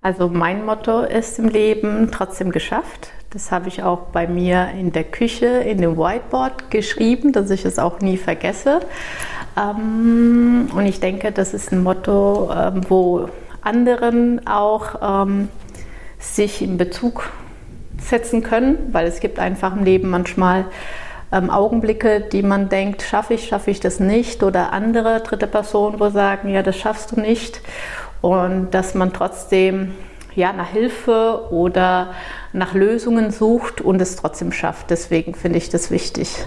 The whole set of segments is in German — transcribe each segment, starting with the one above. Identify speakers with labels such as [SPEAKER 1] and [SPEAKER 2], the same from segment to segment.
[SPEAKER 1] Also mein Motto ist im Leben trotzdem geschafft. Das habe ich auch bei mir in der Küche in dem Whiteboard geschrieben, dass ich es auch nie vergesse. Ähm, und ich denke, das ist ein Motto, ähm, wo anderen auch ähm, sich in Bezug setzen können, weil es gibt einfach im Leben manchmal Augenblicke, die man denkt, schaffe ich, schaffe ich das nicht oder andere dritte Personen, wo sagen, ja, das schaffst du nicht und dass man trotzdem ja, nach Hilfe oder nach Lösungen sucht und es trotzdem schafft. Deswegen finde ich das wichtig.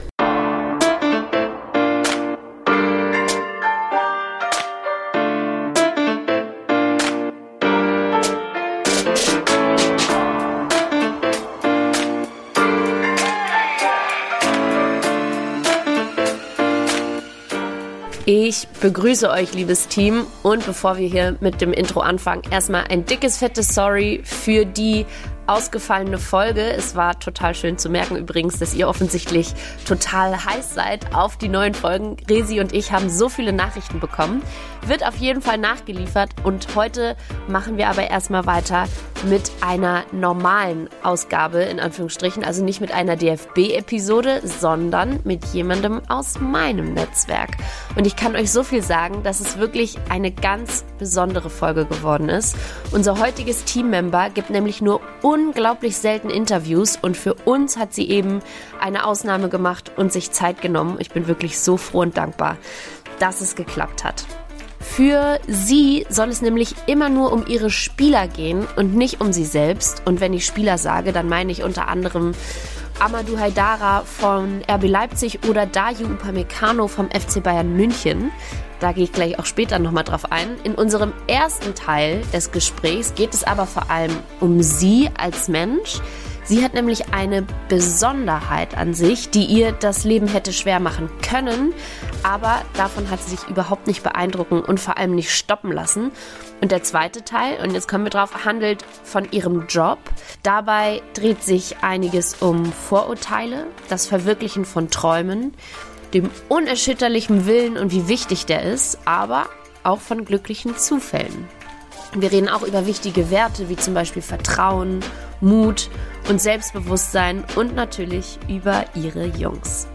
[SPEAKER 2] Ich begrüße euch, liebes Team. Und bevor wir hier mit dem Intro anfangen, erstmal ein dickes, fettes Sorry für die ausgefallene Folge. Es war total schön zu merken übrigens, dass ihr offensichtlich total heiß seid auf die neuen Folgen. Resi und ich haben so viele Nachrichten bekommen. Wird auf jeden Fall nachgeliefert und heute machen wir aber erstmal weiter mit einer normalen Ausgabe in Anführungsstrichen, also nicht mit einer DFB-Episode, sondern mit jemandem aus meinem Netzwerk. Und ich kann euch so viel sagen, dass es wirklich eine ganz besondere Folge geworden ist. Unser heutiges Teammember gibt nämlich nur unglaublich selten Interviews und für uns hat sie eben eine Ausnahme gemacht und sich Zeit genommen. Ich bin wirklich so froh und dankbar, dass es geklappt hat. Für sie soll es nämlich immer nur um ihre Spieler gehen und nicht um sie selbst. Und wenn ich Spieler sage, dann meine ich unter anderem Amadou Haidara von RB Leipzig oder Dayu Upamecano vom FC Bayern München. Da gehe ich gleich auch später nochmal drauf ein. In unserem ersten Teil des Gesprächs geht es aber vor allem um sie als Mensch. Sie hat nämlich eine Besonderheit an sich, die ihr das Leben hätte schwer machen können, aber davon hat sie sich überhaupt nicht beeindrucken und vor allem nicht stoppen lassen. Und der zweite Teil, und jetzt kommen wir drauf, handelt von ihrem Job. Dabei dreht sich einiges um Vorurteile, das Verwirklichen von Träumen, dem unerschütterlichen Willen und wie wichtig der ist, aber auch von glücklichen Zufällen. Wir reden auch über wichtige Werte wie zum Beispiel Vertrauen, Mut und Selbstbewusstsein und natürlich über ihre Jungs.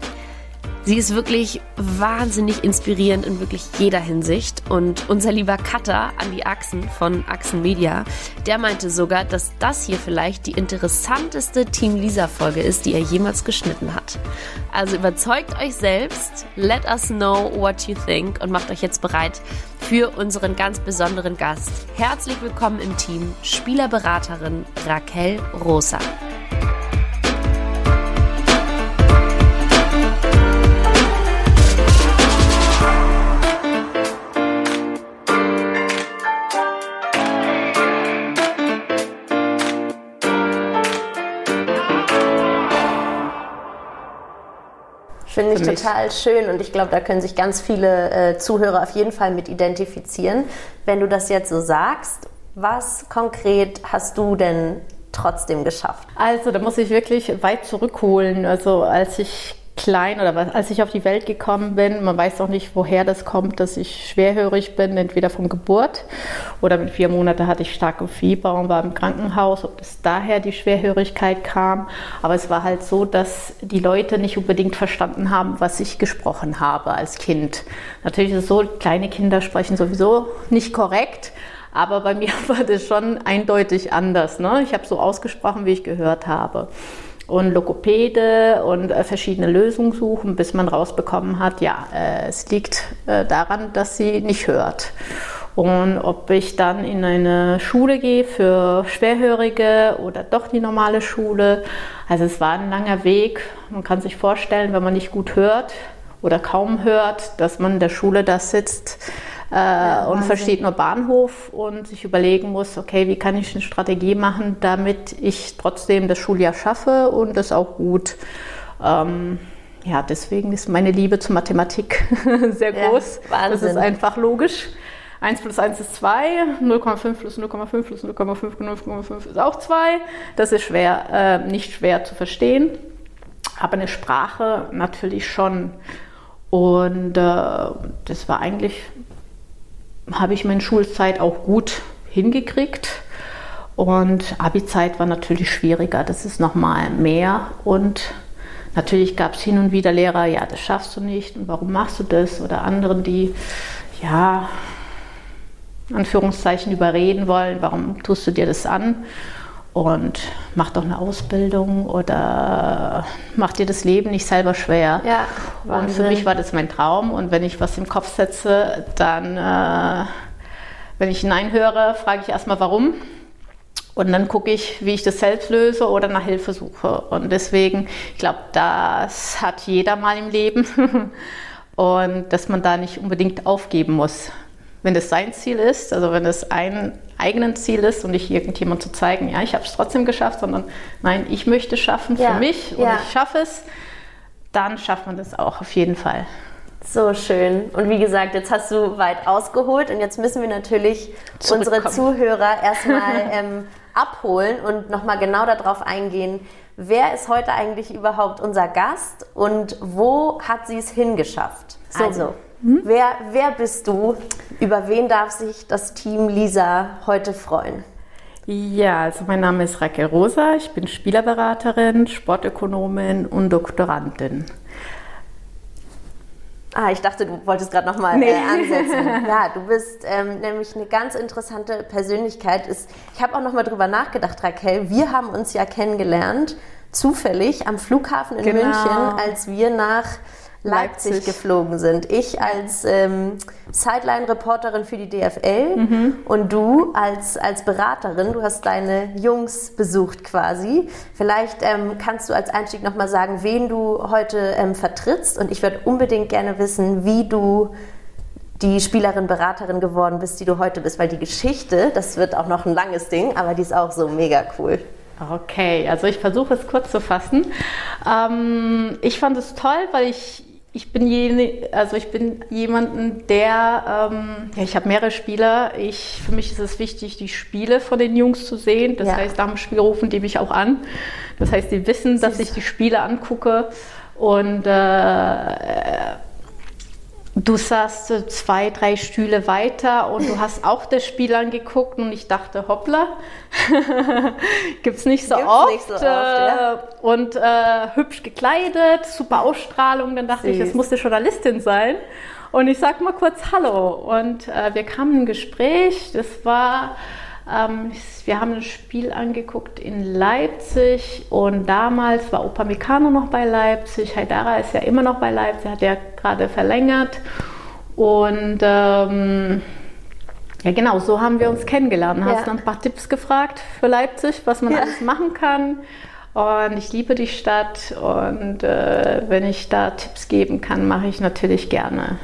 [SPEAKER 2] Sie ist wirklich wahnsinnig inspirierend in wirklich jeder Hinsicht. Und unser lieber Cutter Andy Achsen von Achsen Media, der meinte sogar, dass das hier vielleicht die interessanteste Team Lisa-Folge ist, die er jemals geschnitten hat. Also überzeugt euch selbst, let us know what you think und macht euch jetzt bereit für unseren ganz besonderen Gast. Herzlich willkommen im Team, Spielerberaterin Raquel Rosa. Finde ich total schön und ich glaube, da können sich ganz viele äh, Zuhörer auf jeden Fall mit identifizieren. Wenn du das jetzt so sagst, was konkret hast du denn trotzdem geschafft?
[SPEAKER 1] Also, da muss ich wirklich weit zurückholen. Also, als ich klein oder was, als ich auf die Welt gekommen bin, man weiß auch nicht, woher das kommt, dass ich schwerhörig bin, entweder von Geburt oder mit vier Monaten hatte ich starke Fieber und war im Krankenhaus, ob es daher die Schwerhörigkeit kam. Aber es war halt so, dass die Leute nicht unbedingt verstanden haben, was ich gesprochen habe als Kind. Natürlich ist es so, kleine Kinder sprechen sowieso nicht korrekt. Aber bei mir war das schon eindeutig anders. Ne? Ich habe so ausgesprochen, wie ich gehört habe und Logopäde und äh, verschiedene Lösungen suchen, bis man rausbekommen hat, ja, äh, es liegt äh, daran, dass sie nicht hört. Und ob ich dann in eine Schule gehe für Schwerhörige oder doch die normale Schule. Also es war ein langer Weg. Man kann sich vorstellen, wenn man nicht gut hört oder kaum hört, dass man in der Schule da sitzt äh, ja, und versteht nur Bahnhof und sich überlegen muss, okay, wie kann ich eine Strategie machen, damit ich trotzdem das Schuljahr schaffe und das auch gut. Ähm, ja, deswegen ist meine Liebe zur Mathematik sehr groß. Ja, das ist einfach logisch. 1 plus 1 ist 2, 0,5 plus 0,5 plus 0,5 0,5 ist auch 2. Das ist schwer, äh, nicht schwer zu verstehen, aber eine Sprache natürlich schon. Und äh, das war eigentlich habe ich meine Schulzeit auch gut hingekriegt. Und Abi-Zeit war natürlich schwieriger, das ist nochmal mehr. Und natürlich gab es hin und wieder Lehrer, ja, das schaffst du nicht und warum machst du das? Oder anderen, die, ja, Anführungszeichen überreden wollen, warum tust du dir das an? Und mach doch eine Ausbildung oder mach dir das Leben nicht selber schwer.
[SPEAKER 2] Ja,
[SPEAKER 1] und für mich war das mein Traum. Und wenn ich was im Kopf setze, dann, äh, wenn ich Nein höre, frage ich erstmal warum. Und dann gucke ich, wie ich das selbst löse oder nach Hilfe suche. Und deswegen, ich glaube, das hat jeder mal im Leben. Und dass man da nicht unbedingt aufgeben muss wenn das sein Ziel ist, also wenn es ein eigenes Ziel ist und nicht irgendjemand zu zeigen, ja, ich habe es trotzdem geschafft, sondern nein, ich möchte es schaffen für ja, mich und ja. ich schaffe es, dann schafft man das auch auf jeden Fall.
[SPEAKER 2] So schön. Und wie gesagt, jetzt hast du weit ausgeholt und jetzt müssen wir natürlich unsere Zuhörer erstmal ähm, abholen und nochmal genau darauf eingehen, wer ist heute eigentlich überhaupt unser Gast und wo hat sie es hingeschafft? So. Also, hm? Wer, wer bist du? Über wen darf sich das Team Lisa heute freuen?
[SPEAKER 1] Ja, also mein Name ist Raquel Rosa, ich bin Spielerberaterin, Sportökonomin und Doktorandin.
[SPEAKER 2] Ah, ich dachte, du wolltest gerade nochmal äh, nee. äh, ansetzen. Ja, du bist ähm, nämlich eine ganz interessante Persönlichkeit. Ich habe auch nochmal drüber nachgedacht, Raquel. Wir haben uns ja kennengelernt, zufällig am Flughafen in genau. München, als wir nach Leipzig, Leipzig, geflogen sind. Ich als ähm, Sideline-Reporterin für die DFL mhm. und du als, als Beraterin. Du hast deine Jungs besucht quasi. Vielleicht ähm, kannst du als Einstieg nochmal sagen, wen du heute ähm, vertrittst. Und ich würde unbedingt gerne wissen, wie du die Spielerin, Beraterin geworden bist, die du heute bist. Weil die Geschichte, das wird auch noch ein langes Ding, aber die ist auch so mega cool.
[SPEAKER 1] Okay, also ich versuche es kurz zu fassen. Ähm, ich fand es toll, weil ich ich bin jene, also ich bin jemanden, der, ähm, ja, ich habe mehrere Spieler. Ich, für mich ist es wichtig, die Spiele von den Jungs zu sehen. Das ja. heißt, nach dem Spiel rufen die mich auch an. Das heißt, die wissen, dass ich die Spiele angucke und äh, Du saßt zwei, drei Stühle weiter und du hast auch das Spiel angeguckt und ich dachte, hoppla, gibt es nicht so Gibt's oft. Nicht so oft ja. Äh, und äh, hübsch gekleidet, super Ausstrahlung. Dann dachte Süß. ich, es musste Journalistin sein. Und ich sag mal kurz Hallo. Und äh, wir kamen in ein Gespräch. Das war wir haben ein Spiel angeguckt in Leipzig und damals war Opa Upamecano noch bei Leipzig. Haidara ist ja immer noch bei Leipzig, hat ja gerade verlängert. Und ähm, ja, genau, so haben wir uns kennengelernt. Ja. Hast dann ein paar Tipps gefragt für Leipzig, was man ja. alles machen kann. Und ich liebe die Stadt und äh, wenn ich da Tipps geben kann, mache ich natürlich gerne.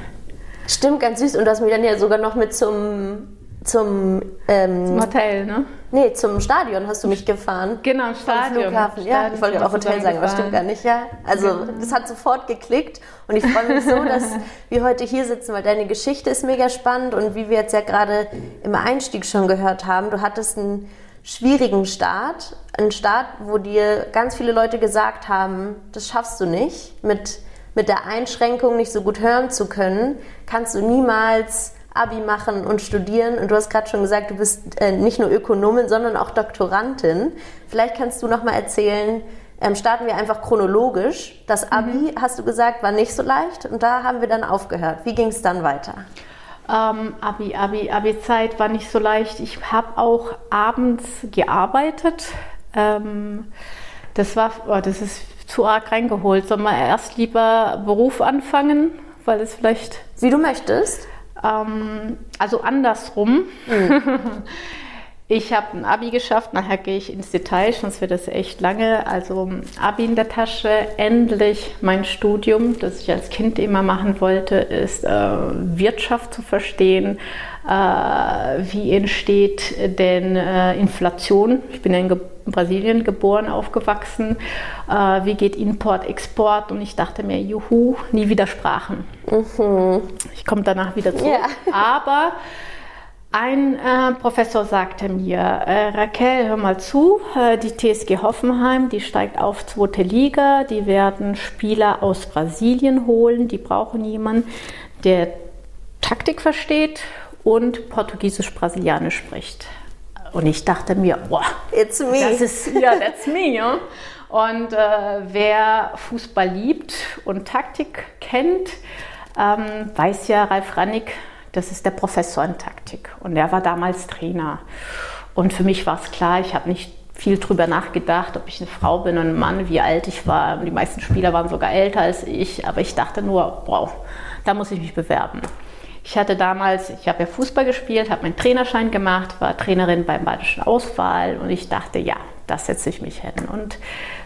[SPEAKER 2] Stimmt, ganz süß. Und du hast mich dann ja sogar noch mit zum zum,
[SPEAKER 1] ähm, zum Hotel, ne?
[SPEAKER 2] Nee, zum Stadion hast du mich gefahren.
[SPEAKER 1] Genau, Stadion.
[SPEAKER 2] Flughafen. Ja, ich wollte auch Hotel sagen, aber stimmt gar nicht, ja. Also, ja. das hat sofort geklickt und ich freue mich so, dass wir heute hier sitzen, weil deine Geschichte ist mega spannend und wie wir jetzt ja gerade im Einstieg schon gehört haben, du hattest einen schwierigen Start, einen Start, wo dir ganz viele Leute gesagt haben, das schaffst du nicht, mit, mit der Einschränkung nicht so gut hören zu können, kannst du niemals Abi machen und studieren. Und du hast gerade schon gesagt, du bist äh, nicht nur Ökonomin, sondern auch Doktorandin. Vielleicht kannst du noch mal erzählen, ähm, starten wir einfach chronologisch. Das Abi, mhm. hast du gesagt, war nicht so leicht und da haben wir dann aufgehört. Wie ging es dann weiter?
[SPEAKER 1] Ähm, Abi, Abi, Abi-Zeit war nicht so leicht. Ich habe auch abends gearbeitet. Ähm, das war, oh, das ist zu arg reingeholt. Soll man erst lieber Beruf anfangen, weil es vielleicht.
[SPEAKER 2] Wie du möchtest.
[SPEAKER 1] Ähm, also andersrum. Mhm. Ich habe ein Abi geschafft, nachher gehe ich ins Detail, sonst wird das echt lange. Also Abi in der Tasche, endlich mein Studium, das ich als Kind immer machen wollte, ist äh, Wirtschaft zu verstehen. Äh, wie entsteht denn äh, Inflation? Ich bin ja in Brasilien geboren, aufgewachsen. Äh, wie geht Import, Export? Und ich dachte mir, juhu, nie wieder Sprachen. Mhm. Ich komme danach wieder zurück. Ja. Aber ein äh, Professor sagte mir, äh, Raquel, hör mal zu, äh, die TSG Hoffenheim, die steigt auf zweite Liga, die werden Spieler aus Brasilien holen, die brauchen jemanden, der Taktik versteht und Portugiesisch-Brasilianisch spricht. Und ich dachte mir, boah,
[SPEAKER 2] it's me.
[SPEAKER 1] Das ist, ja, that's me. Ja. Und äh, wer Fußball liebt und Taktik kennt, ähm, weiß ja, Ralf Rannig, das ist der Professor in Taktik. Und er war damals Trainer. Und für mich war es klar, ich habe nicht viel drüber nachgedacht, ob ich eine Frau bin und ein Mann, wie alt ich war. Die meisten Spieler waren sogar älter als ich, aber ich dachte nur, wow, da muss ich mich bewerben. Ich hatte damals, ich habe ja Fußball gespielt, habe meinen Trainerschein gemacht, war Trainerin beim Badischen Auswahl und ich dachte, ja, da setze ich mich hin. Und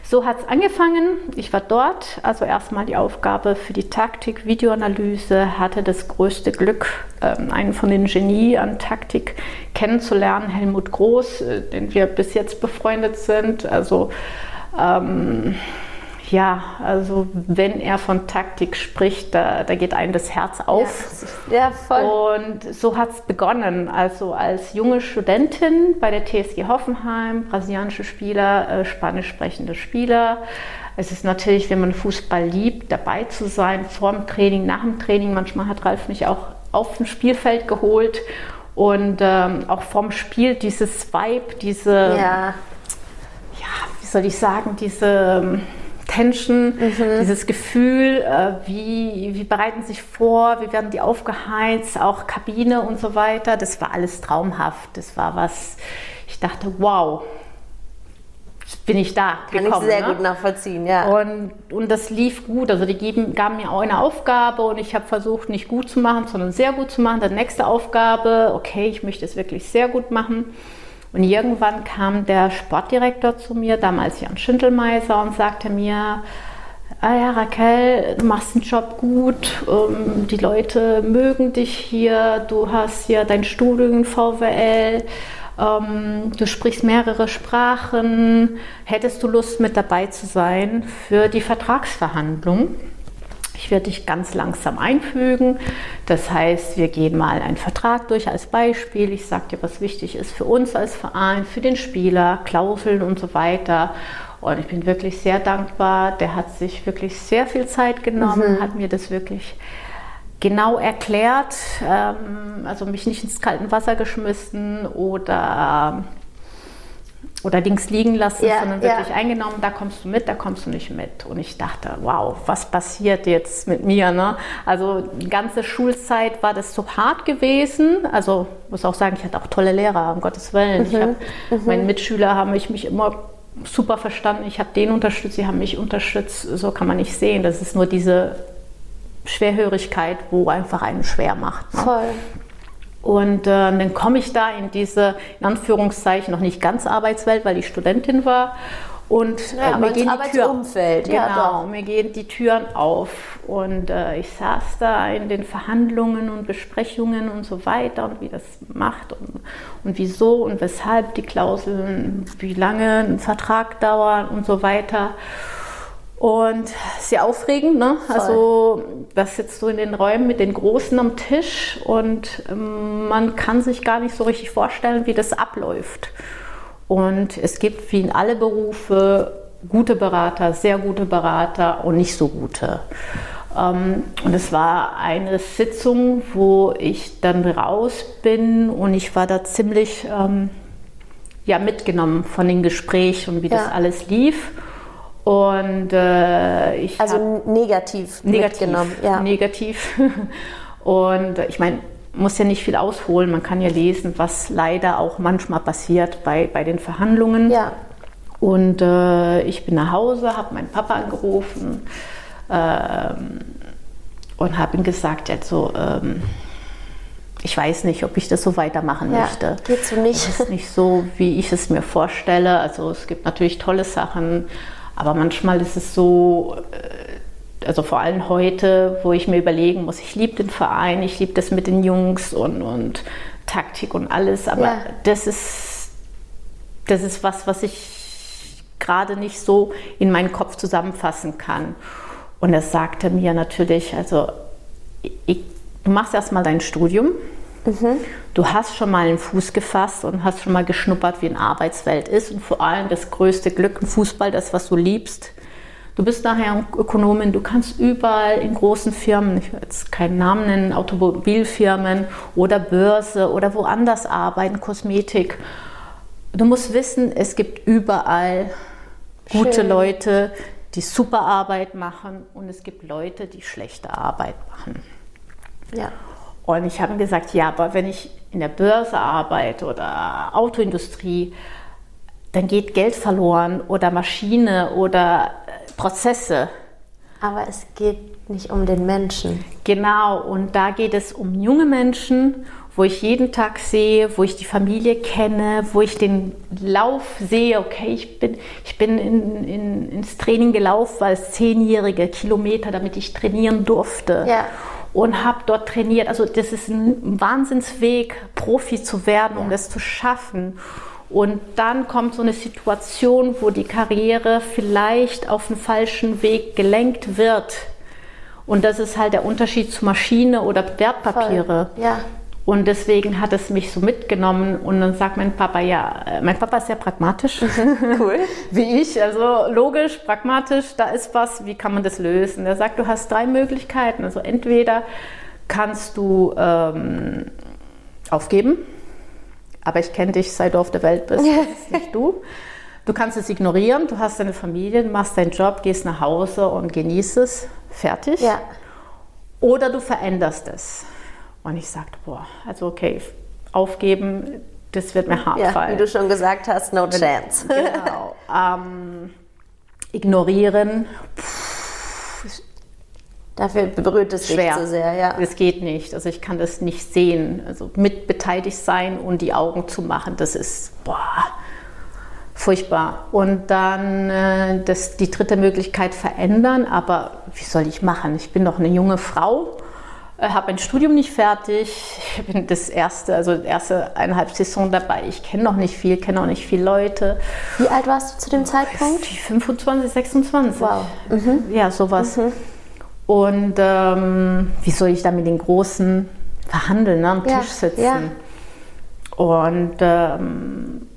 [SPEAKER 1] so hat es angefangen. Ich war dort, also erstmal die Aufgabe für die Taktik, Videoanalyse, hatte das größte Glück, ähm, einen von den Genie an Taktik kennenzulernen, Helmut Groß, äh, den wir bis jetzt befreundet sind. Also ähm, ja, also wenn er von Taktik spricht, da, da geht einem das Herz auf.
[SPEAKER 2] Ja, ja voll.
[SPEAKER 1] Und so hat es begonnen. Also als junge Studentin bei der TSG Hoffenheim, brasilianische Spieler, äh, spanisch sprechende Spieler. Es ist natürlich, wenn man Fußball liebt, dabei zu sein, vor dem Training, nach dem Training. Manchmal hat Ralf mich auch auf dem Spielfeld geholt und ähm, auch vom Spiel dieses Vibe, diese, ja. ja, wie soll ich sagen, diese ähm, Tension, mhm. dieses Gefühl, äh, wie, wie bereiten sich vor, wie werden die aufgeheizt, auch Kabine und so weiter. Das war alles traumhaft. Das war was, ich dachte, wow, bin ich da
[SPEAKER 2] Kann gekommen. Kann ich sehr ne? gut nachvollziehen, ja.
[SPEAKER 1] Und, und das lief gut. Also die geben, gaben mir auch eine Aufgabe und ich habe versucht, nicht gut zu machen, sondern sehr gut zu machen. Dann nächste Aufgabe, okay, ich möchte es wirklich sehr gut machen. Und irgendwann kam der Sportdirektor zu mir, damals Jan Schindelmeiser, und sagte mir, ah ja, Raquel, du machst den Job gut, ähm, die Leute mögen dich hier, du hast hier dein Studium in VWL, ähm, du sprichst mehrere Sprachen, hättest du Lust mit dabei zu sein für die Vertragsverhandlung? Ich werde dich ganz langsam einfügen. Das heißt, wir gehen mal einen Vertrag durch als Beispiel. Ich sage dir, was wichtig ist für uns als Verein, für den Spieler, Klauseln und so weiter. Und ich bin wirklich sehr dankbar. Der hat sich wirklich sehr viel Zeit genommen, mhm. hat mir das wirklich genau erklärt, ähm, also mich nicht ins kalte Wasser geschmissen oder oder links liegen lassen, ja, sondern wirklich ja. eingenommen, da kommst du mit, da kommst du nicht mit. Und ich dachte, wow, was passiert jetzt mit mir? Ne? Also die ganze Schulzeit war das so hart gewesen. Also muss auch sagen, ich hatte auch tolle Lehrer, um Gottes Willen. Mhm. Hab, mhm. Meine Mitschüler haben mich, mich immer super verstanden. Ich habe den unterstützt, sie haben mich unterstützt. So kann man nicht sehen. Das ist nur diese Schwerhörigkeit, wo einfach einen schwer macht.
[SPEAKER 2] Ne? Voll.
[SPEAKER 1] Und äh, dann komme ich da in diese, in Anführungszeichen, noch nicht ganz Arbeitswelt, weil ich Studentin war. Und
[SPEAKER 2] ja, äh, mir gehen die Türen,
[SPEAKER 1] genau, ja, mir gehen die Türen auf. Und äh, ich saß da in den Verhandlungen und Besprechungen und so weiter und wie das macht und, und wieso und weshalb die Klauseln, wie lange ein Vertrag dauert und so weiter. Und sehr aufregend, ne? Also das sitzt so in den Räumen mit den Großen am Tisch und ähm, man kann sich gar nicht so richtig vorstellen, wie das abläuft. Und es gibt wie in alle Berufe gute Berater, sehr gute Berater und nicht so gute. Ähm, und es war eine Sitzung, wo ich dann raus bin und ich war da ziemlich ähm, ja, mitgenommen von den Gesprächen und wie ja. das alles lief. Und äh, ich
[SPEAKER 2] also negativ, negativ
[SPEAKER 1] ja. Negativ. Und ich meine, muss ja nicht viel ausholen. Man kann ja lesen, was leider auch manchmal passiert bei, bei den Verhandlungen.
[SPEAKER 2] Ja.
[SPEAKER 1] Und äh, ich bin nach Hause, habe meinen Papa angerufen ähm, und habe ihm gesagt, also, ähm, ich weiß nicht, ob ich das so weitermachen ja, möchte.
[SPEAKER 2] Geht so nicht.
[SPEAKER 1] Das ist nicht so, wie ich es mir vorstelle. Also es gibt natürlich tolle Sachen aber manchmal ist es so, äh, also vor allem heute, wo ich mir überlegen muss, ich liebe den Verein, ich liebe das mit den Jungs und, und Taktik und alles, aber ja. das, ist, das ist was, was ich gerade nicht so in meinen Kopf zusammenfassen kann. Und er sagte mir natürlich, also ich, du machst erstmal dein Studium, Mhm. Du hast schon mal einen Fuß gefasst und hast schon mal geschnuppert, wie eine Arbeitswelt ist und vor allem das größte Glück im Fußball, das, was du liebst. Du bist nachher Ökonomin, du kannst überall in großen Firmen, ich will jetzt keinen Namen nennen, Automobilfirmen oder Börse oder woanders arbeiten, Kosmetik. du musst wissen, es gibt überall gute
[SPEAKER 2] Schön.
[SPEAKER 1] Leute, die super Arbeit machen und es gibt Leute, die schlechte Arbeit machen.
[SPEAKER 2] Ja.
[SPEAKER 1] Und ich habe gesagt, ja, aber wenn ich in der Börse arbeite oder Autoindustrie, dann geht Geld verloren oder Maschine oder äh, Prozesse.
[SPEAKER 2] Aber es geht nicht um den Menschen.
[SPEAKER 1] Genau, und da geht es um junge Menschen, wo ich jeden Tag sehe, wo ich die Familie kenne, wo ich den Lauf sehe. Okay, ich bin, ich bin in, in, ins Training gelaufen als zehnjährige Kilometer, damit ich trainieren durfte.
[SPEAKER 2] Ja.
[SPEAKER 1] Und habe dort trainiert. Also das ist ein Wahnsinnsweg, Profi zu werden, um das zu schaffen. Und dann kommt so eine Situation, wo die Karriere vielleicht auf den falschen Weg gelenkt wird. Und das ist halt der Unterschied zu Maschine oder Wertpapiere.
[SPEAKER 2] Ja.
[SPEAKER 1] Und deswegen hat es mich so mitgenommen. Und dann sagt mein Papa, ja, äh, mein Papa ist sehr pragmatisch,
[SPEAKER 2] Cool.
[SPEAKER 1] wie ich. Also logisch, pragmatisch, da ist was, wie kann man das lösen? Er sagt, du hast drei Möglichkeiten. Also entweder kannst du ähm, aufgeben, aber ich kenne dich, seit du auf der Welt bist, das ist nicht du. Du kannst es ignorieren, du hast deine Familie, machst deinen Job, gehst nach Hause und genießt es, fertig.
[SPEAKER 2] Ja.
[SPEAKER 1] Oder du veränderst es. Und ich sagte, boah, also okay, aufgeben, das wird mir hart
[SPEAKER 2] Ja, wie
[SPEAKER 1] fallen.
[SPEAKER 2] du schon gesagt hast, no chance.
[SPEAKER 1] Genau. ähm, ignorieren,
[SPEAKER 2] Dafür berührt es
[SPEAKER 1] schwer.
[SPEAKER 2] zu sehr, ja.
[SPEAKER 1] Das geht nicht. Also ich kann das nicht sehen. Also mit beteiligt sein und die Augen zu machen, das ist boah, furchtbar. Und dann äh, das, die dritte Möglichkeit verändern. Aber wie soll ich machen? Ich bin doch eine junge Frau, habe ein Studium nicht fertig. Ich bin das erste, also die erste eineinhalb Saison dabei. Ich kenne noch nicht viel, kenne auch nicht viele Leute.
[SPEAKER 2] Wie alt warst du zu dem Zeitpunkt?
[SPEAKER 1] 25, 26.
[SPEAKER 2] Wow.
[SPEAKER 1] Ja, sowas. Und ähm, wie soll ich da mit den Großen verhandeln, ne, am
[SPEAKER 2] Ja,
[SPEAKER 1] Tisch sitzen?
[SPEAKER 2] ja.
[SPEAKER 1] Und ähm,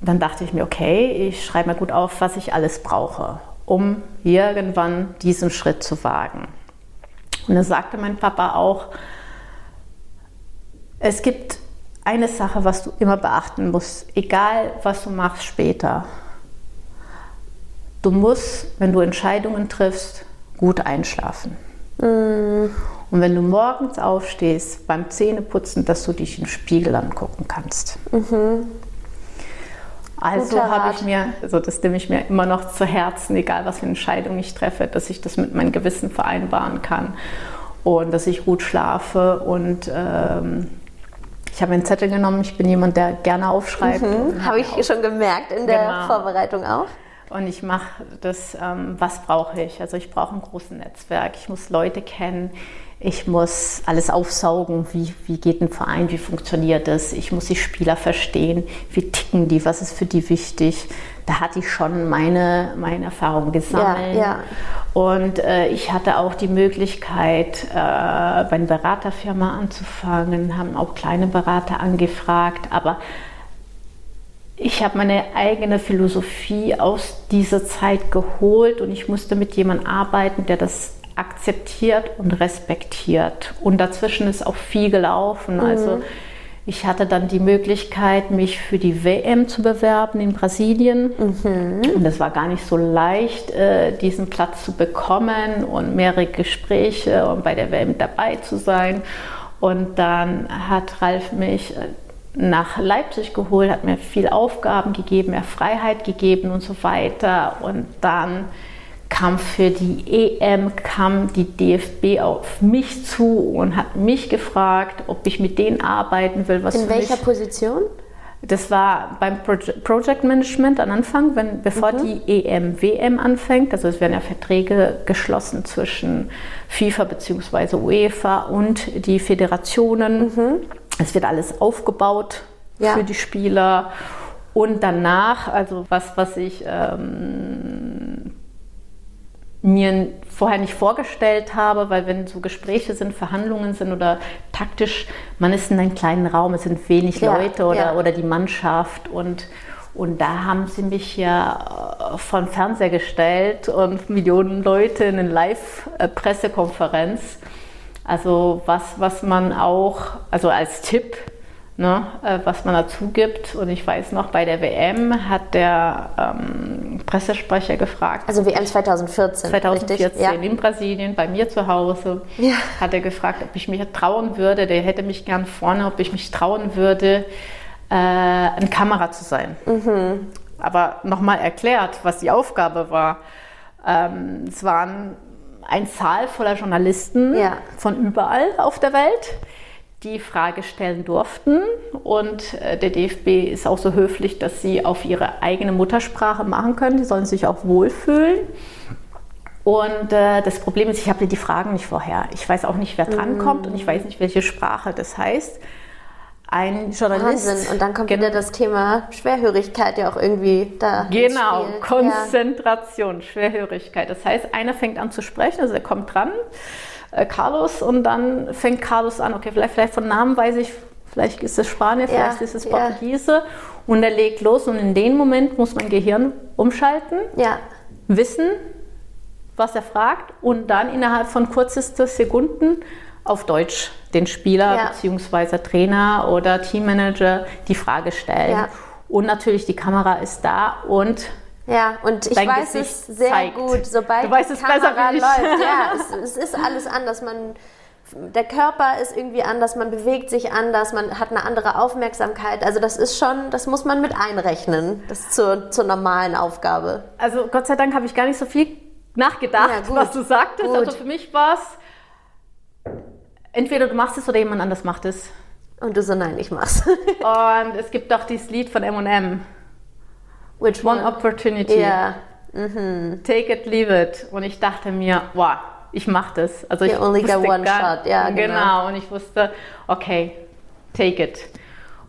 [SPEAKER 1] dann dachte ich mir, okay, ich schreibe mir gut auf, was ich alles brauche, um irgendwann diesen Schritt zu wagen. Und dann sagte mein Papa auch, es gibt eine Sache, was du immer beachten musst, egal was du machst später. Du musst, wenn du Entscheidungen triffst, gut einschlafen. Und wenn du morgens aufstehst, beim Zähneputzen, dass du dich im Spiegel angucken kannst. Also habe ich mir, also das nehme ich mir immer noch zu Herzen, egal was für Entscheidungen ich treffe, dass ich das mit meinem Gewissen vereinbaren kann und dass ich gut schlafe und ähm, ich habe einen Zettel genommen. Ich bin jemand, der gerne aufschreibt. und
[SPEAKER 2] Habe ich schon gemerkt in der
[SPEAKER 1] Genau.
[SPEAKER 2] Vorbereitung auch.
[SPEAKER 1] und ich mache das, ähm, was brauche ich? Also ich brauche ein großes Netzwerk, ich muss Leute kennen, ich muss alles aufsaugen, wie, wie geht ein Verein, wie funktioniert das, ich muss die Spieler verstehen, wie ticken die, was ist für die wichtig. Da hatte ich schon meine, meine Erfahrungen gesammelt.
[SPEAKER 2] Ja, ja.
[SPEAKER 1] Und äh, ich hatte auch die Möglichkeit, äh, bei einer Beraterfirma anzufangen, haben auch kleine Berater angefragt, aber ich habe meine eigene Philosophie aus dieser Zeit geholt und ich musste mit jemandem arbeiten, der das akzeptiert und respektiert. Und dazwischen ist auch viel gelaufen. Also ich hatte dann die Möglichkeit, mich für die WM zu bewerben in Brasilien. Und es war gar nicht so leicht, äh, diesen Platz zu bekommen und mehrere Gespräche und bei der WM dabei zu sein. Und dann hat Ralf mich äh, nach Leipzig geholt, hat mir viel Aufgaben gegeben, mehr Freiheit gegeben und so weiter. Und dann kam für die EM, kam die DFB auf mich zu und hat mich gefragt, ob ich mit denen arbeiten will. Was
[SPEAKER 2] In welcher
[SPEAKER 1] mich
[SPEAKER 2] Position?
[SPEAKER 1] das war beim Proje Project Management am Anfang, wenn, bevor die EM, WM anfängt. Also es werden ja Verträge geschlossen zwischen FIFA bzw. UEFA und die Federationen. Es wird alles aufgebaut
[SPEAKER 2] Ja.
[SPEAKER 1] für die Spieler. Und danach, also was, was ich ähm, mir vorher nicht vorgestellt habe, weil wenn so Gespräche sind, Verhandlungen sind oder taktisch, man ist in einem kleinen Raum, es sind wenig
[SPEAKER 2] Ja,
[SPEAKER 1] Leute oder,
[SPEAKER 2] ja.
[SPEAKER 1] oder die Mannschaft und, und da haben sie mich ja äh, vor den Fernseher gestellt und Millionen Leute in eine Live-Pressekonferenz. Also was, was man auch, also als Tipp, ne, äh, was man dazu gibt. Und ich weiß noch, bei der WM hat der ähm, Pressesprecher gefragt.
[SPEAKER 2] Also WM 2014.
[SPEAKER 1] 2014 ja. in Brasilien, bei mir zu Hause, ja. hat er gefragt, ob ich mich trauen würde. Der hätte mich gern vorne, ob ich mich trauen würde, äh, eine Kamera zu sein. Mhm. Aber nochmal erklärt, was die Aufgabe war. Ähm, es waren ein Saal voller Journalisten ja. von überall auf der Welt die Frage stellen durften. Und äh, der DFB ist auch so höflich, dass sie auf ihre eigene Muttersprache machen können. Die sollen sich auch wohlfühlen. Und äh, das Problem ist, ich habe die Fragen nicht vorher. Ich weiß auch nicht, wer drankommt mm. und ich weiß nicht, welche Sprache das heißt. Ein Journalist.
[SPEAKER 2] Wahnsinn. Und dann kommt wieder das Thema Schwerhörigkeit ja auch irgendwie da.
[SPEAKER 1] Genau, Konzentration, ja. Schwerhörigkeit. Das heißt, einer fängt an zu sprechen, also er kommt dran äh, Carlos und dann fängt Carlos an, okay, vielleicht, vielleicht von Namen weiß ich, vielleicht ist es Spanier, ja, vielleicht ist es Portugiese ja. und er legt los und in dem Moment muss mein Gehirn umschalten, ja. wissen, was er fragt und dann innerhalb von kürzester Sekunden auf Deutsch den Spieler ja. bzw. Trainer oder Teammanager die Frage stellen. Und natürlich die Kamera ist da und
[SPEAKER 2] ja, und ich weiß Gesicht es sehr zeigt. gut, sobald du weißt die Kamera läuft. Ja, es, es, ist alles anders. Man, der Körper ist irgendwie anders, man bewegt sich anders, man hat eine andere Aufmerksamkeit. Also das ist schon, das muss man mit einrechnen, das zur, zur normalen Aufgabe.
[SPEAKER 1] Also Gott sei Dank habe ich gar nicht so viel nachgedacht, ja, was du sagtest. Gut. Also für mich war es, entweder du machst es oder jemand anders macht es.
[SPEAKER 2] Und du so, nein, ich mach's.
[SPEAKER 1] Und es gibt doch dieses Lied von M&M. Which one? Opportunity.
[SPEAKER 2] Yeah.
[SPEAKER 1] Mhm. Take it, leave it. Und ich dachte mir, wow, ich mache das. Also you ich
[SPEAKER 2] only got one gar, shot. Ja,
[SPEAKER 1] genau. genau. Und ich wusste, okay, take it.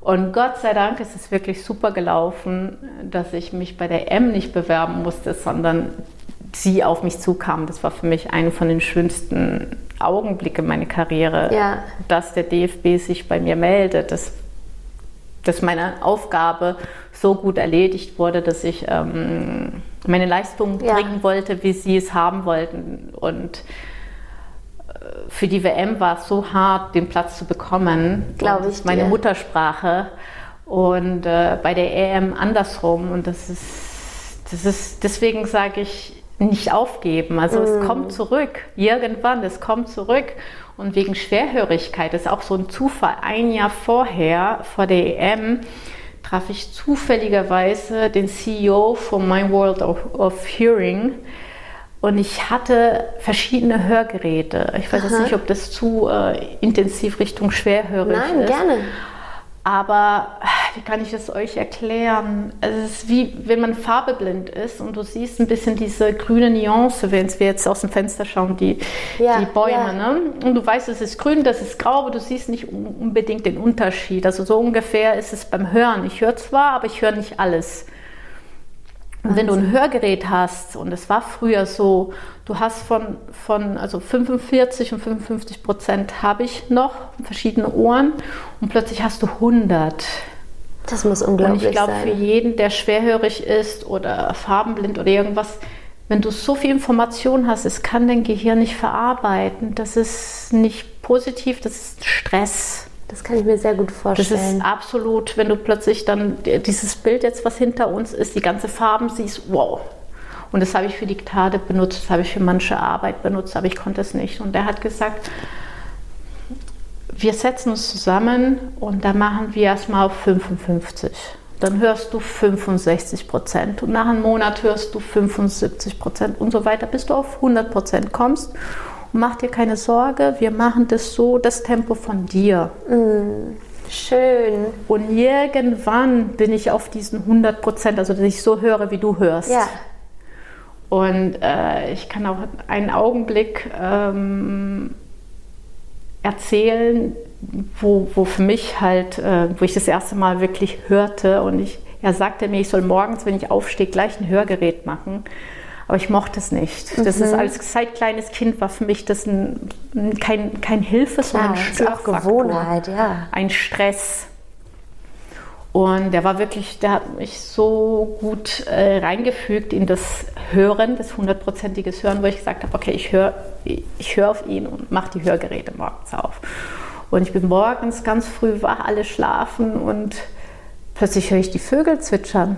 [SPEAKER 1] Und Gott sei Dank ist es wirklich super gelaufen, dass ich mich bei der M nicht bewerben musste, sondern sie auf mich zukam. Das war für mich einer von den schönsten Augenblicke meiner Karriere, ja. dass der DFB sich bei mir meldet. Das, dass meine Aufgabe so gut erledigt wurde, dass ich ähm, meine Leistung ja. bringen wollte, wie sie es haben wollten. Und äh, für die WM war es so hart, den Platz zu bekommen.
[SPEAKER 2] Glaube ich.
[SPEAKER 1] Meine dir. Muttersprache. Und äh, bei der EM andersrum. Und das ist, das ist deswegen sage ich, nicht aufgeben. Also mm. es kommt zurück. Irgendwann, es kommt zurück. Und wegen Schwerhörigkeit ist auch so ein Zufall. Ein Jahr vorher, vor der EM, traf ich zufälligerweise den CEO von My World of, of Hearing und ich hatte verschiedene Hörgeräte. Ich weiß Aha. jetzt nicht, ob das zu äh, intensiv Richtung schwerhörig
[SPEAKER 2] Nein,
[SPEAKER 1] ist.
[SPEAKER 2] Nein, gerne.
[SPEAKER 1] Aber wie kann ich es euch erklären? Es ist wie wenn man farbeblind ist und du siehst ein bisschen diese grüne Nuance, wenn wir jetzt aus dem Fenster schauen, die, ja, die Bäume. Ja. Ne? Und du weißt, es ist grün, das ist grau, aber du siehst nicht unbedingt den Unterschied. Also so ungefähr ist es beim Hören. Ich höre zwar, aber ich höre nicht alles. Und wenn du ein Hörgerät hast, und es war früher so, du hast von, von also 45 und 55 Prozent habe ich noch, verschiedene Ohren, und plötzlich hast du 100.
[SPEAKER 2] Das muss unglaublich sein. Und
[SPEAKER 1] ich glaube, für jeden, der schwerhörig ist oder farbenblind oder irgendwas, wenn du so viel Information hast, es kann dein Gehirn nicht verarbeiten. Das ist nicht positiv, das ist Stress.
[SPEAKER 2] Das kann ich mir sehr gut vorstellen.
[SPEAKER 1] Das ist absolut, wenn du plötzlich dann dieses Bild jetzt, was hinter uns ist, die ganze Farben siehst, wow. Und das habe ich für Diktate benutzt, das habe ich für manche Arbeit benutzt, aber ich konnte es nicht. Und der hat gesagt, wir setzen uns zusammen und dann machen wir erstmal auf 55. Dann hörst du 65 Prozent und nach einem Monat hörst du 75 Prozent und so weiter, bis du auf 100 Prozent kommst mach dir keine Sorge, wir machen das so, das Tempo von dir.
[SPEAKER 2] Mm, schön.
[SPEAKER 1] Und irgendwann bin ich auf diesen 100 Prozent, also dass ich so höre, wie du hörst.
[SPEAKER 2] Ja.
[SPEAKER 1] Und äh, ich kann auch einen Augenblick ähm, erzählen, wo, wo für mich halt, äh, wo ich das erste Mal wirklich hörte und ich, er sagte mir, ich soll morgens, wenn ich aufstehe, gleich ein Hörgerät machen. Aber ich mochte es nicht. Das mhm. ist als seit kleines Kind war für mich das ein, kein, kein Hilfe, sondern ein
[SPEAKER 2] Störfaktor. Gewohnheit, ja.
[SPEAKER 1] Ein Stress. Und der war wirklich, der hat mich so gut äh, reingefügt in das Hören, das hundertprozentiges Hören, wo ich gesagt habe, okay, ich höre ich hör auf ihn und mache die Hörgeräte morgens auf. Und ich bin morgens ganz früh wach, alle schlafen und plötzlich höre ich die Vögel zwitschern.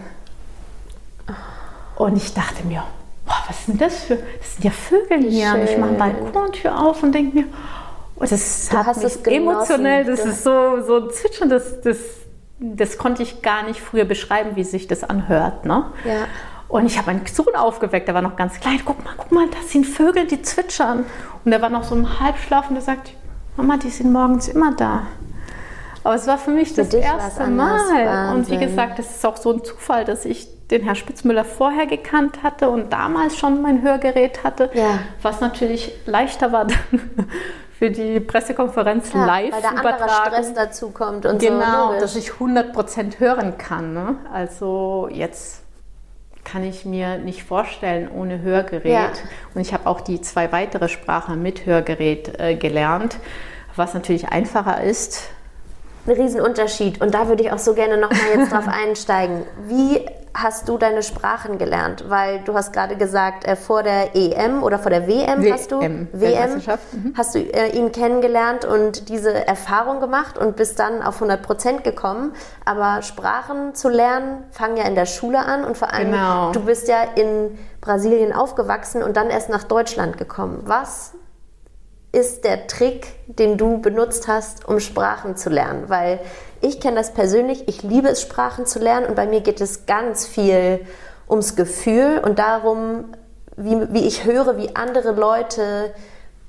[SPEAKER 1] Und ich dachte mir, boah, was sind das für, das sind ja Vögel hier.
[SPEAKER 2] Schön.
[SPEAKER 1] Und ich mache Balkontür auf und denke mir, oh, das
[SPEAKER 2] Du
[SPEAKER 1] hat mich emotionell, das ist so, so ein Zwitschern, das, das, das konnte ich gar nicht früher beschreiben, wie sich das anhört. Ne?
[SPEAKER 2] Ja.
[SPEAKER 1] Und ich habe meinen Sohn aufgeweckt, der war noch ganz klein. Guck mal, guck mal, das sind Vögel, die zwitschern. Und der war noch so im Halbschlaf und der sagt, Mama, die sind morgens immer da. Aber es war für mich das
[SPEAKER 2] dich war's
[SPEAKER 1] erste. Mal. Und wie
[SPEAKER 2] Wahnsinn.
[SPEAKER 1] gesagt, es ist auch so ein Zufall, dass ich den Herr Spitzmüller vorher gekannt hatte und damals schon mein Hörgerät hatte,
[SPEAKER 2] Ja.
[SPEAKER 1] was natürlich leichter war dann für die Pressekonferenz
[SPEAKER 2] Ja,
[SPEAKER 1] live
[SPEAKER 2] weil da
[SPEAKER 1] übertragen.
[SPEAKER 2] Stress dazu kommt und so.
[SPEAKER 1] Genau,
[SPEAKER 2] logisch.
[SPEAKER 1] dass ich 100% hören kann. Ne? Also jetzt kann ich mir nicht vorstellen ohne Hörgerät.
[SPEAKER 2] Ja.
[SPEAKER 1] Und ich habe auch die zwei weitere Sprachen mit Hörgerät äh, gelernt, was natürlich einfacher ist.
[SPEAKER 2] ein Riesenunterschied. Und da würde ich auch so gerne nochmal jetzt drauf einsteigen. Wie hast du deine Sprachen gelernt? Weil du hast gerade gesagt, äh, vor der EM oder vor der WM hast du
[SPEAKER 1] WM,
[SPEAKER 2] WM
[SPEAKER 1] Weltmeisterschaft, mhm.
[SPEAKER 2] hast du äh, ihn kennengelernt und diese Erfahrung gemacht und bist dann auf 100 Prozent gekommen. Aber Sprachen zu lernen fangen ja in der Schule an und vor allem
[SPEAKER 1] Genau.
[SPEAKER 2] du bist ja in Brasilien aufgewachsen und dann erst nach Deutschland gekommen. Was ist der Trick, den du benutzt hast, um Sprachen zu lernen? Weil ich kenne das persönlich, ich liebe es, Sprachen zu lernen und bei mir geht es ganz viel ums Gefühl und darum, wie, wie ich höre, wie andere Leute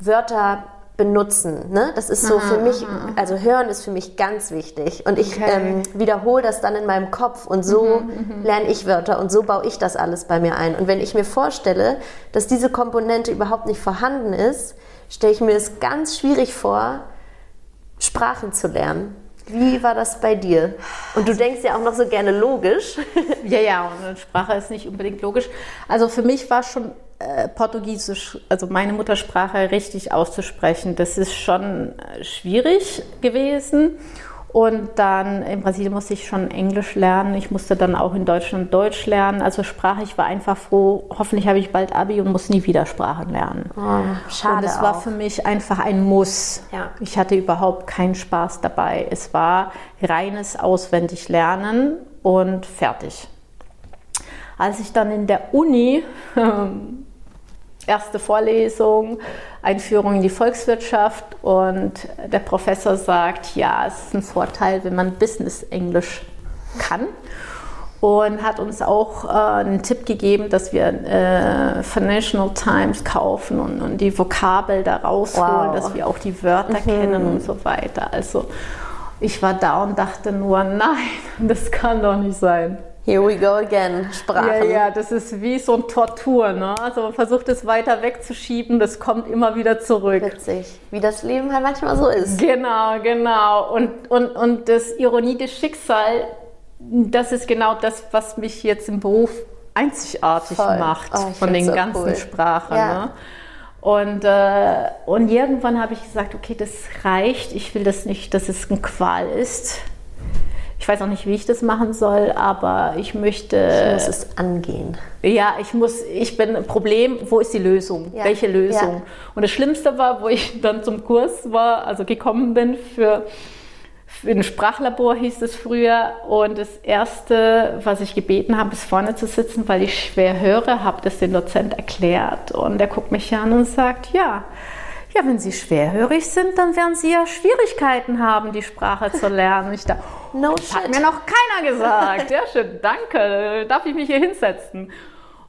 [SPEAKER 2] Wörter benutzen. Ne? Das ist so für mich, also hören ist für mich ganz wichtig und ich
[SPEAKER 1] Okay.
[SPEAKER 2] ähm, wiederhole das dann in meinem Kopf und so lerne ich Wörter und so baue ich das alles bei mir ein. Und wenn ich mir vorstelle, dass diese Komponente überhaupt nicht vorhanden ist, stelle ich mir es ganz schwierig vor, Sprachen zu lernen. Wie war das bei dir? Und du denkst ja auch noch so gerne logisch.
[SPEAKER 1] Ja, ja, und Sprache ist nicht unbedingt logisch. Also für mich war schon äh, Portugiesisch, also meine Muttersprache, richtig auszusprechen. Das ist schon äh, schwierig gewesen. Und dann in Brasilien musste ich schon Englisch lernen. Ich musste dann auch in Deutschland Deutsch lernen. Also Sprache, ich war einfach froh, hoffentlich habe ich bald Abi und muss nie wieder Sprachen lernen.
[SPEAKER 2] Oh, schade
[SPEAKER 1] Und es war für mich einfach ein Muss.
[SPEAKER 2] Ja.
[SPEAKER 1] Ich hatte überhaupt keinen Spaß dabei. Es war reines Auswendiglernen und fertig. Als ich dann in der Uni ähm, erste Vorlesung, Einführung in die Volkswirtschaft und der Professor sagt, ja, es ist ein Vorteil, wenn man Business Englisch kann und hat uns auch äh, einen Tipp gegeben, dass wir äh, Financial Times kaufen und, und die Vokabel da rausholen,
[SPEAKER 2] Wow.
[SPEAKER 1] dass wir auch die Wörter kennen und so weiter. Also ich war da und dachte nur, nein, das kann doch nicht sein.
[SPEAKER 2] Here we go again, Sprachen.
[SPEAKER 1] Ja, ja, das ist wie so ein Tortur. Ne? Also man versucht es weiter wegzuschieben, das kommt immer wieder zurück.
[SPEAKER 2] Witzig, wie das Leben halt manchmal so ist.
[SPEAKER 1] Genau, genau. Und, und, und das Ironie des Schicksals, das ist genau das, was mich jetzt im Beruf einzigartig
[SPEAKER 2] Voll.
[SPEAKER 1] macht
[SPEAKER 2] Oh,
[SPEAKER 1] von den
[SPEAKER 2] so
[SPEAKER 1] ganzen
[SPEAKER 2] cool.
[SPEAKER 1] Sprachen.
[SPEAKER 2] Ja.
[SPEAKER 1] Ne? Und, äh, und irgendwann habe ich gesagt, okay, das reicht. Ich will das nicht, dass es eine Qual ist. Ich weiß auch nicht, wie ich das machen soll, aber ich möchte.
[SPEAKER 2] Du musst es angehen.
[SPEAKER 1] Ja, ich muss, ich bin ein Problem, wo ist die Lösung?
[SPEAKER 2] Ja,
[SPEAKER 1] Welche Lösung?
[SPEAKER 2] ja.
[SPEAKER 1] Und das Schlimmste war, wo ich dann zum Kurs war, also gekommen bin für, für ein Sprachlabor hieß es früher. Und das Erste, was ich gebeten habe, ist vorne zu sitzen, weil ich schwer höre, habe das den Dozent erklärt. Und der guckt mich an und sagt, ja, ja, wenn Sie schwerhörig sind, dann werden Sie ja Schwierigkeiten haben, die Sprache zu lernen. Ich dachte,
[SPEAKER 2] No
[SPEAKER 1] das hat
[SPEAKER 2] shit.
[SPEAKER 1] mir noch keiner gesagt. Ja, schön, danke. Darf ich mich hier hinsetzen?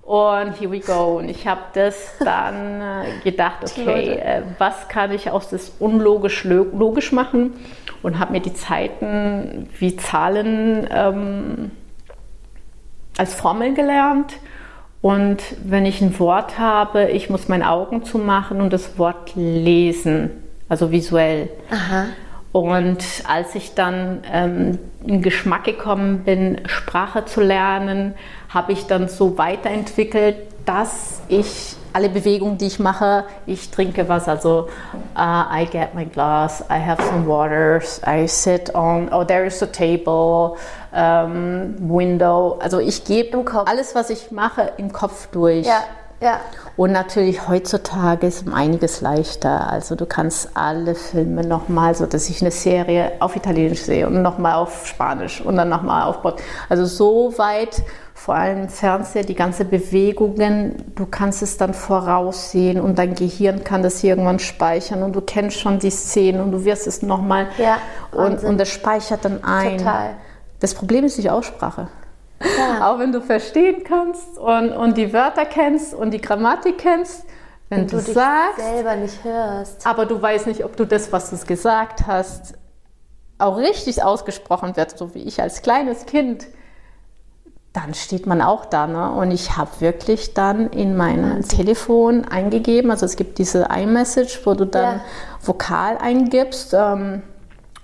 [SPEAKER 1] Und here we go. Und ich habe das dann äh, gedacht, okay, äh, was kann ich aus das unlogisch lo- logisch machen? Und habe mir die Zeiten wie Zahlen ähm, als Formel gelernt. Und wenn ich ein Wort habe, ich muss meine Augen zumachen und das Wort lesen, also visuell.
[SPEAKER 2] Aha.
[SPEAKER 1] Und als ich dann ähm, in Geschmack gekommen bin, Sprache zu lernen, habe ich dann so weiterentwickelt, dass ich alle Bewegungen, die ich mache, ich trinke was, also uh, I get my glass, I have some waters, I sit on, oh there is a table, um, window, also ich gebe
[SPEAKER 2] Im Kopf.
[SPEAKER 1] alles, was ich mache, im Kopf durch.
[SPEAKER 2] Ja.
[SPEAKER 1] Ja. Und natürlich heutzutage ist es um einiges leichter. Also du kannst alle Filme nochmal, so dass ich eine Serie auf Italienisch sehe und nochmal auf Spanisch und dann nochmal auf Bord. Also so weit, vor allem im Fernseher, die ganze Bewegungen, du kannst es dann voraussehen und dein Gehirn kann das irgendwann speichern und du kennst schon die Szenen und du wirst es nochmal ja, und, und das speichert dann ein. Total. Das Problem ist die Aussprache. Ja. Auch wenn du verstehen kannst und, und die Wörter kennst und die Grammatik kennst, wenn und du, du sagst,
[SPEAKER 2] selber nicht hörst.
[SPEAKER 1] Aber du weißt nicht, ob du das, was du gesagt hast, auch richtig ausgesprochen wird, so wie ich als kleines Kind. Dann steht man auch da. Ne? Und ich habe wirklich dann in mein Wahnsinn. Telefon eingegeben, also es gibt diese iMessage, wo du dann ja. Vokal eingibst. Ähm,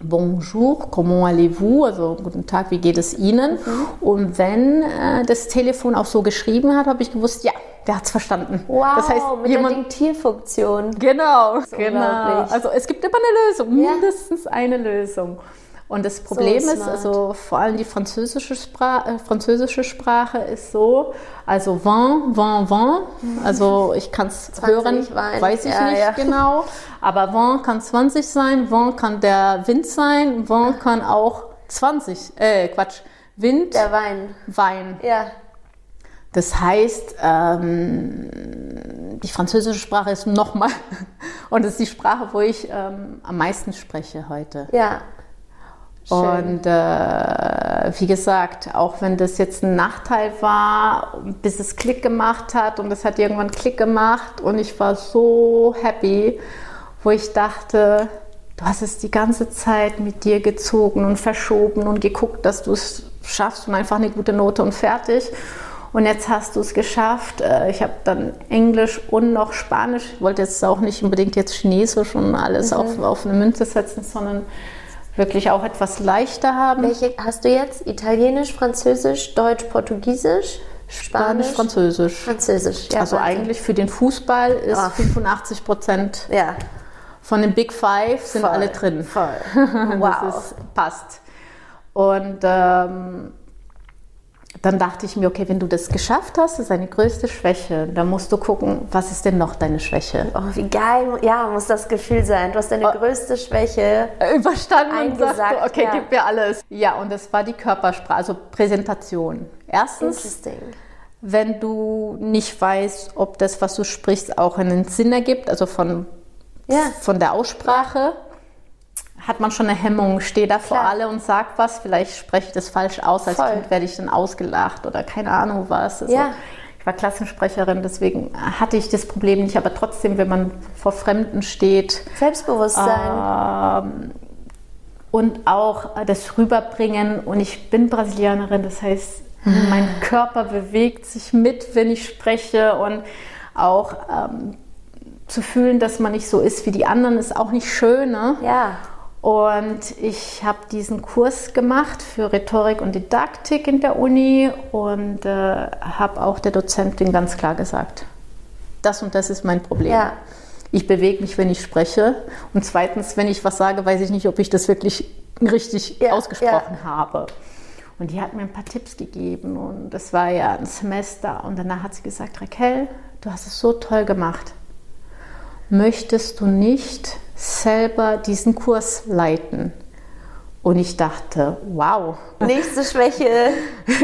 [SPEAKER 1] Bonjour, comment allez-vous? Also guten Tag, wie geht es Ihnen? Mhm. Und wenn äh, das Telefon auch so geschrieben hat, habe ich gewusst, ja, der hat es verstanden.
[SPEAKER 2] Wow, das heißt, mit jemand, der Diktierfunktion.
[SPEAKER 1] Genau, genau. Also es gibt immer eine Lösung, ja. mindestens eine Lösung. Und das Problem so ist, also vor allem die französische Sprache, äh, französische Sprache ist so, also vin, vin, vin, also ich kann es hören, Wein. weiß ich ja, nicht ja. genau, aber vin kann 20 sein, vin kann der Wind sein, vin kann auch 20, äh, Quatsch, Wind.
[SPEAKER 2] Der Wein.
[SPEAKER 1] Wein.
[SPEAKER 2] Ja.
[SPEAKER 1] Das heißt, ähm, die französische Sprache ist nochmal, und das ist die Sprache, wo ich ähm, am meisten spreche heute.
[SPEAKER 2] Ja.
[SPEAKER 1] Schön. Und äh, wie gesagt, auch wenn das jetzt ein Nachteil war, bis es Klick gemacht hat und es hat irgendwann Klick gemacht und ich war so happy, wo ich dachte, du hast es die ganze Zeit mit dir gezogen und verschoben und geguckt, dass du es schaffst und einfach eine gute Note und fertig. Und jetzt hast du es geschafft. Äh, ich habe dann Englisch und noch Spanisch. Ich wollte jetzt auch nicht unbedingt jetzt Chinesisch und alles mhm. auf, auf eine Münze setzen, sondern wirklich auch etwas leichter haben.
[SPEAKER 2] Welche hast du jetzt? Italienisch, Französisch, Deutsch, Portugiesisch?
[SPEAKER 1] Spanisch, Französisch.
[SPEAKER 2] Französisch,
[SPEAKER 1] ja. Also Wahnsinn. eigentlich für den Fußball ist oh. 85 Prozent
[SPEAKER 2] ja.
[SPEAKER 1] von den Big Five sind
[SPEAKER 2] Voll.
[SPEAKER 1] alle drin.
[SPEAKER 2] Voll.
[SPEAKER 1] Wow. das ist, passt. Und ähm, dann dachte ich mir, okay, wenn du das geschafft hast, das ist deine größte Schwäche, dann musst du gucken, was ist denn noch deine Schwäche?
[SPEAKER 2] Oh, wie geil, ja, muss das Gefühl sein. Du hast deine oh, größte Schwäche
[SPEAKER 1] überstanden und sagst, okay, ja. gib mir alles. Ja, und das war die Körpersprache, also Präsentation. Erstens, wenn du nicht weißt, ob das, was du sprichst, auch einen Sinn ergibt, also von, ja. von der Aussprache hat man schon eine Hemmung, stehe da vor alle und sag was, vielleicht spreche ich das falsch aus, als Voll. Kind werde ich dann ausgelacht oder keine Ahnung was. Also,
[SPEAKER 2] ja.
[SPEAKER 1] Ich war Klassensprecherin, deswegen hatte ich das Problem nicht, aber trotzdem, wenn man vor Fremden steht.
[SPEAKER 2] Selbstbewusstsein.
[SPEAKER 1] Ähm, und auch das Rüberbringen. Und ich bin Brasilianerin, das heißt, mein Körper bewegt sich mit, wenn ich spreche und auch ähm, zu fühlen, dass man nicht so ist wie die anderen, ist auch nicht schön. Ne?
[SPEAKER 2] Ja.
[SPEAKER 1] Und ich habe diesen Kurs gemacht für Rhetorik und Didaktik in der Uni und äh, habe auch der Dozentin ganz klar gesagt, das und das ist mein Problem. Ja. Ich bewege mich, wenn ich spreche. Und zweitens, wenn ich was sage, weiß ich nicht, ob ich das wirklich richtig ja, ausgesprochen ja. habe. Und die hat mir ein paar Tipps gegeben und das war ja ein Semester. Und danach hat sie gesagt, Raquel, du hast es so toll gemacht. Möchtest du nicht selber diesen Kurs leiten. Und ich dachte, wow.
[SPEAKER 2] Nächste Schwäche.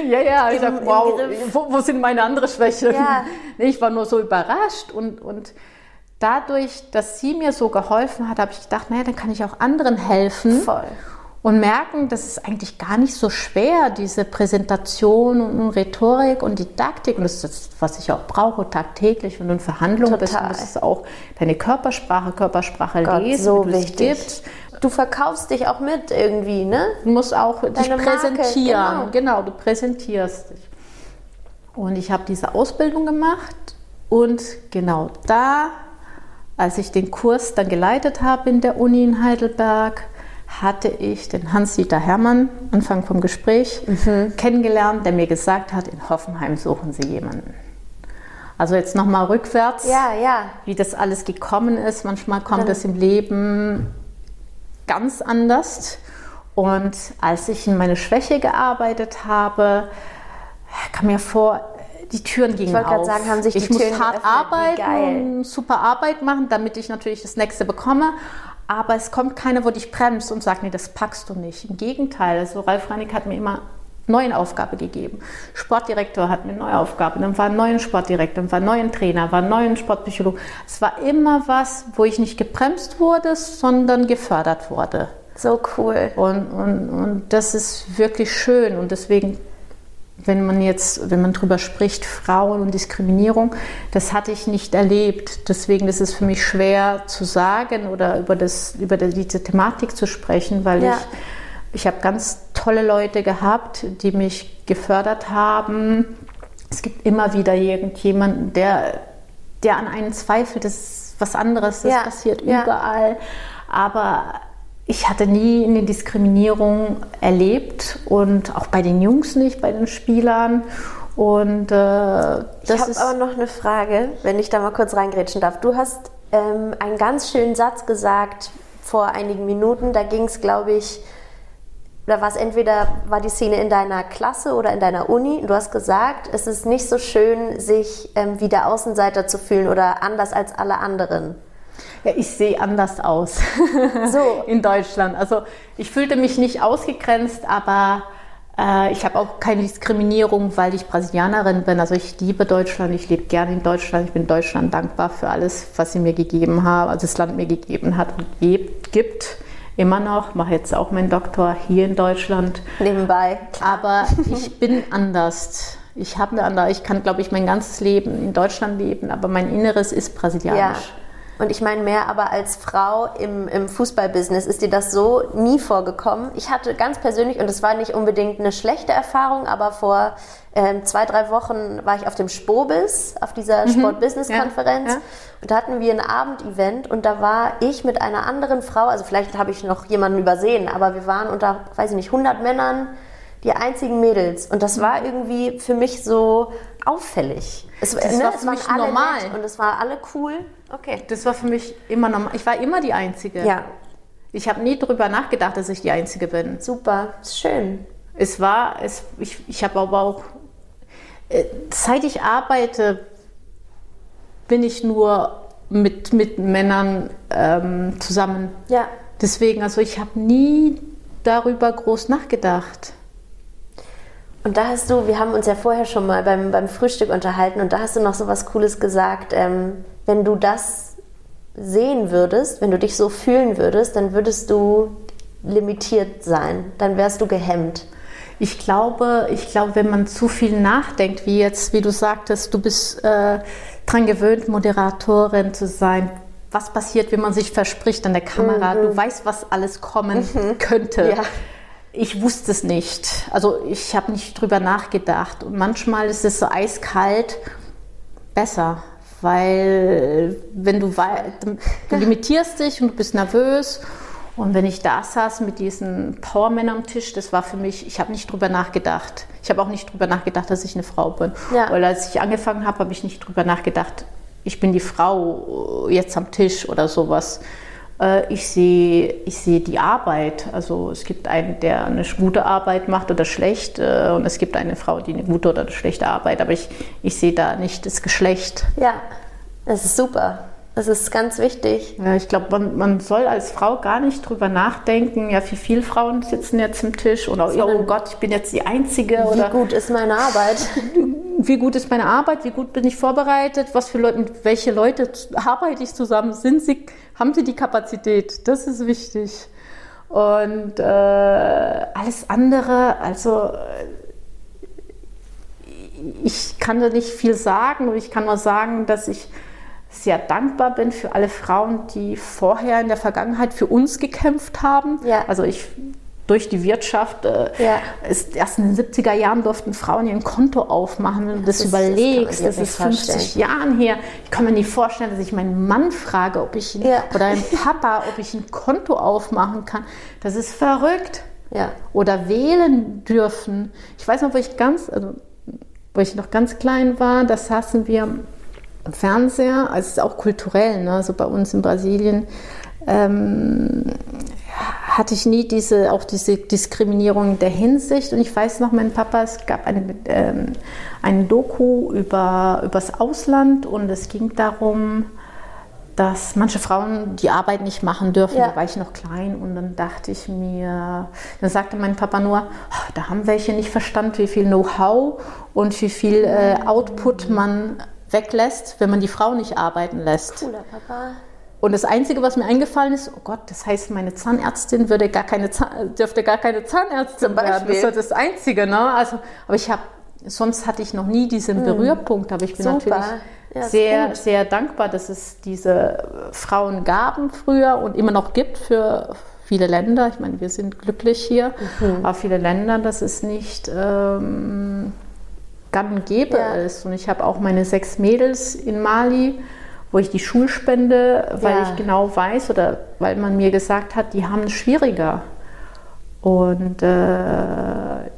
[SPEAKER 1] ja, ja, ich dachte, wow, wo, wo, sind meine anderen Schwächen? Ja. Ich war nur so überrascht und, und dadurch, dass sie mir so geholfen hat, habe ich gedacht, naja, dann kann ich auch anderen helfen.
[SPEAKER 2] Voll
[SPEAKER 1] und merken, das ist eigentlich gar nicht so schwer, diese Präsentation und Rhetorik und Didaktik. Und das ist das, was ich auch brauche tagtäglich. Wenn du in Verhandlungen bist, muss es auch deine Körpersprache, Körpersprache Gott, lesen,
[SPEAKER 2] so wie wichtig. Du verkaufst dich auch mit irgendwie, ne?
[SPEAKER 1] Du musst auch Deine dich präsentieren. Marke, genau. genau, du präsentierst dich. Und ich habe diese Ausbildung gemacht und genau da, als ich den Kurs dann geleitet habe in der Uni in Heidelberg, hatte ich den Hans-Dieter Hermann, Anfang vom Gespräch, mhm. kennengelernt, der mir gesagt hat, in Hoffenheim suchen Sie jemanden. Also jetzt nochmal rückwärts,
[SPEAKER 2] ja, ja.
[SPEAKER 1] wie das alles gekommen ist. Manchmal kommt es im Leben ganz anders. Und als ich in meine Schwäche gearbeitet habe, kam mir vor, die Türen gingen
[SPEAKER 2] ich
[SPEAKER 1] auf. Ich
[SPEAKER 2] wollte gerade sagen, haben sich die
[SPEAKER 1] ich
[SPEAKER 2] Türen
[SPEAKER 1] muss hart arbeiten, super Arbeit machen, damit ich natürlich das nächste bekomme. Aber es kommt keiner, wo dich bremst und sagt, nee, das packst du nicht. Im Gegenteil, also Ralf Reinig hat mir immer neuen Aufgabe gegeben. Sportdirektor hat mir eine neue Aufgabe, dann war ein neuer Sportdirektor, dann war ein neuer Trainer, war ein neuer Sportpsychologe. Es war immer was, wo ich nicht gebremst wurde, sondern gefördert wurde.
[SPEAKER 2] So cool.
[SPEAKER 1] Und, und, und das ist wirklich schön und deswegen wenn man jetzt, wenn man drüber spricht, Frauen und Diskriminierung, das hatte ich nicht erlebt. Deswegen ist es für mich schwer zu sagen oder über, das, über diese Thematik zu sprechen, weil ja. ich, ich habe ganz tolle Leute gehabt, die mich gefördert haben. Es gibt immer wieder irgendjemanden, der, der an einen zweifelt, das ist was anderes, das ja. passiert ja. überall. Aber ich hatte nie eine Diskriminierung erlebt und auch bei den Jungs nicht, bei den Spielern. Und äh, das
[SPEAKER 2] ich habe aber noch eine Frage, wenn ich da mal kurz reingrätschen darf. Du hast ähm, einen ganz schönen Satz gesagt vor einigen Minuten. Da ging es, glaube ich, oder war es entweder war die Szene in deiner Klasse oder in deiner Uni. Du hast gesagt, es ist nicht so schön, sich ähm, wie der Außenseiter zu fühlen oder anders als alle anderen.
[SPEAKER 1] Ja, ich sehe anders aus so. in Deutschland. Also ich fühlte mich nicht ausgegrenzt, aber äh, ich habe auch keine Diskriminierung, weil ich Brasilianerin bin. Also ich liebe Deutschland, ich lebe gerne in Deutschland. Ich bin Deutschland dankbar für alles, was sie mir gegeben haben, also das Land mir gegeben hat und gibt. Immer noch, mache jetzt auch meinen Doktor hier in Deutschland.
[SPEAKER 2] Nebenbei.
[SPEAKER 1] Aber ich bin anders. Ich habe eine andere, ich kann, glaube ich, mein ganzes Leben in Deutschland leben, aber mein Inneres ist brasilianisch. Ja.
[SPEAKER 2] Und ich meine mehr, aber als Frau im, im Fußballbusiness ist dir das so nie vorgekommen. Ich hatte ganz persönlich, und es war nicht unbedingt eine schlechte Erfahrung, aber vor ähm, zwei, drei Wochen war ich auf dem Spobis, auf dieser mhm. Sport-Business-Konferenz. Ja, ja. Und da hatten wir ein Abendevent und da war ich mit einer anderen Frau, also vielleicht habe ich noch jemanden übersehen, aber wir waren unter, weiß ich nicht, 100 Männern die einzigen Mädels. Und das war irgendwie für mich so auffällig.
[SPEAKER 1] Es, das ne, war für mich normal.
[SPEAKER 2] und es war alle cool.
[SPEAKER 1] Okay. Das war für mich immer normal. Ich war immer die Einzige.
[SPEAKER 2] Ja.
[SPEAKER 1] Ich habe nie darüber nachgedacht, dass ich die Einzige bin.
[SPEAKER 2] Super, ist schön.
[SPEAKER 1] Es war, es, ich, ich habe aber auch, äh, seit ich arbeite, bin ich nur mit, mit Männern ähm, zusammen.
[SPEAKER 2] Ja.
[SPEAKER 1] Deswegen, also ich habe nie darüber groß nachgedacht.
[SPEAKER 2] Und da hast du, wir haben uns ja vorher schon mal beim, beim Frühstück unterhalten und da hast du noch so was Cooles gesagt. Ähm, wenn du das sehen würdest, wenn du dich so fühlen würdest, dann würdest du limitiert sein, dann wärst du gehemmt.
[SPEAKER 1] Ich glaube, ich glaube, wenn man zu viel nachdenkt, wie jetzt, wie du sagtest, du bist äh, dran gewöhnt, Moderatorin zu sein. Was passiert, wenn man sich verspricht an der Kamera? Mhm. Du weißt, was alles kommen mhm. könnte. Ja ich wusste es nicht. Also ich habe nicht drüber nachgedacht. Und manchmal ist es so eiskalt besser, weil wenn du, du limitierst dich und du bist nervös. Und wenn ich da saß mit diesen Powermännern am Tisch, das war für mich, ich habe nicht drüber nachgedacht. Ich habe auch nicht drüber nachgedacht, dass ich eine Frau bin. Ja. Weil als ich angefangen habe, habe ich nicht drüber nachgedacht, ich bin die Frau jetzt am Tisch oder sowas. Äh, ich sehe, ich sehe die Arbeit. Also es gibt einen, der eine gute Arbeit macht oder schlecht äh, und es gibt eine Frau, die eine gute oder eine schlechte Arbeit. Aber ich, ich sehe da nicht das Geschlecht.
[SPEAKER 2] Ja, das ist super. Das ist ganz wichtig.
[SPEAKER 1] Ja, ich glaube, man, man soll als Frau gar nicht drüber nachdenken, ja, wie viele Frauen sitzen jetzt am Tisch oder oh Gott, ich bin jetzt die Einzige.
[SPEAKER 2] Wie
[SPEAKER 1] oder,
[SPEAKER 2] gut ist meine Arbeit?
[SPEAKER 1] wie gut ist meine Arbeit? Wie gut bin ich vorbereitet? Was für Leute, mit welche Leute arbeite ich zusammen? Sind sie, haben sie die Kapazität? Das ist wichtig. Und äh, alles andere, also ich kann da nicht viel sagen, ich kann nur sagen, dass ich sehr dankbar bin für alle Frauen, die vorher in der Vergangenheit für uns gekämpft haben. Ja. Also ich durch die Wirtschaft. Äh, ja. ist, erst in den 70er Jahren durften Frauen ihr Konto aufmachen. Wenn du das, das überlegst, das, das ist 50 Jahren her. Ich kann mir nicht vorstellen, dass ich meinen Mann frage, ob ich ja. oder einen Papa, ob ich ein Konto aufmachen kann. Das ist verrückt.
[SPEAKER 2] Ja.
[SPEAKER 1] Oder wählen dürfen. Ich weiß noch, wo ich ganz, also, wo ich noch ganz klein war, da saßen wir Fernseher, also es ist auch kulturell, ne? also bei uns in Brasilien, ähm, hatte ich nie diese, auch diese Diskriminierung in der Hinsicht. Und ich weiß noch, mein Papa, es gab eine, ähm, eine Doku über, über das Ausland und es ging darum, dass manche Frauen die Arbeit nicht machen dürfen. Ja. Da war ich noch klein und dann dachte ich mir, dann sagte mein Papa nur, oh, da haben welche nicht verstanden, wie viel Know-how und wie viel äh, Output man weglässt, wenn man die Frau nicht arbeiten lässt. Cooler Papa. Und das Einzige, was mir eingefallen ist, oh Gott, das heißt, meine Zahnärztin würde gar keine dürfte gar keine Zahnärztin werden. Das ist das Einzige, ne? Also, aber ich habe, sonst hatte ich noch nie diesen hm. Berührpunkt, aber ich bin Super. natürlich ja, sehr, sehr dankbar, dass es diese Frauen gab früher und immer noch gibt für viele Länder. Ich meine, wir sind glücklich hier, mhm. aber viele Länder, dass es nicht ähm, gang und gäbe ja. ist. Und ich habe auch meine sechs Mädels in Mali wo ich die Schulspende, weil ja. ich genau weiß oder weil man mir gesagt hat, die haben es schwieriger. Und äh,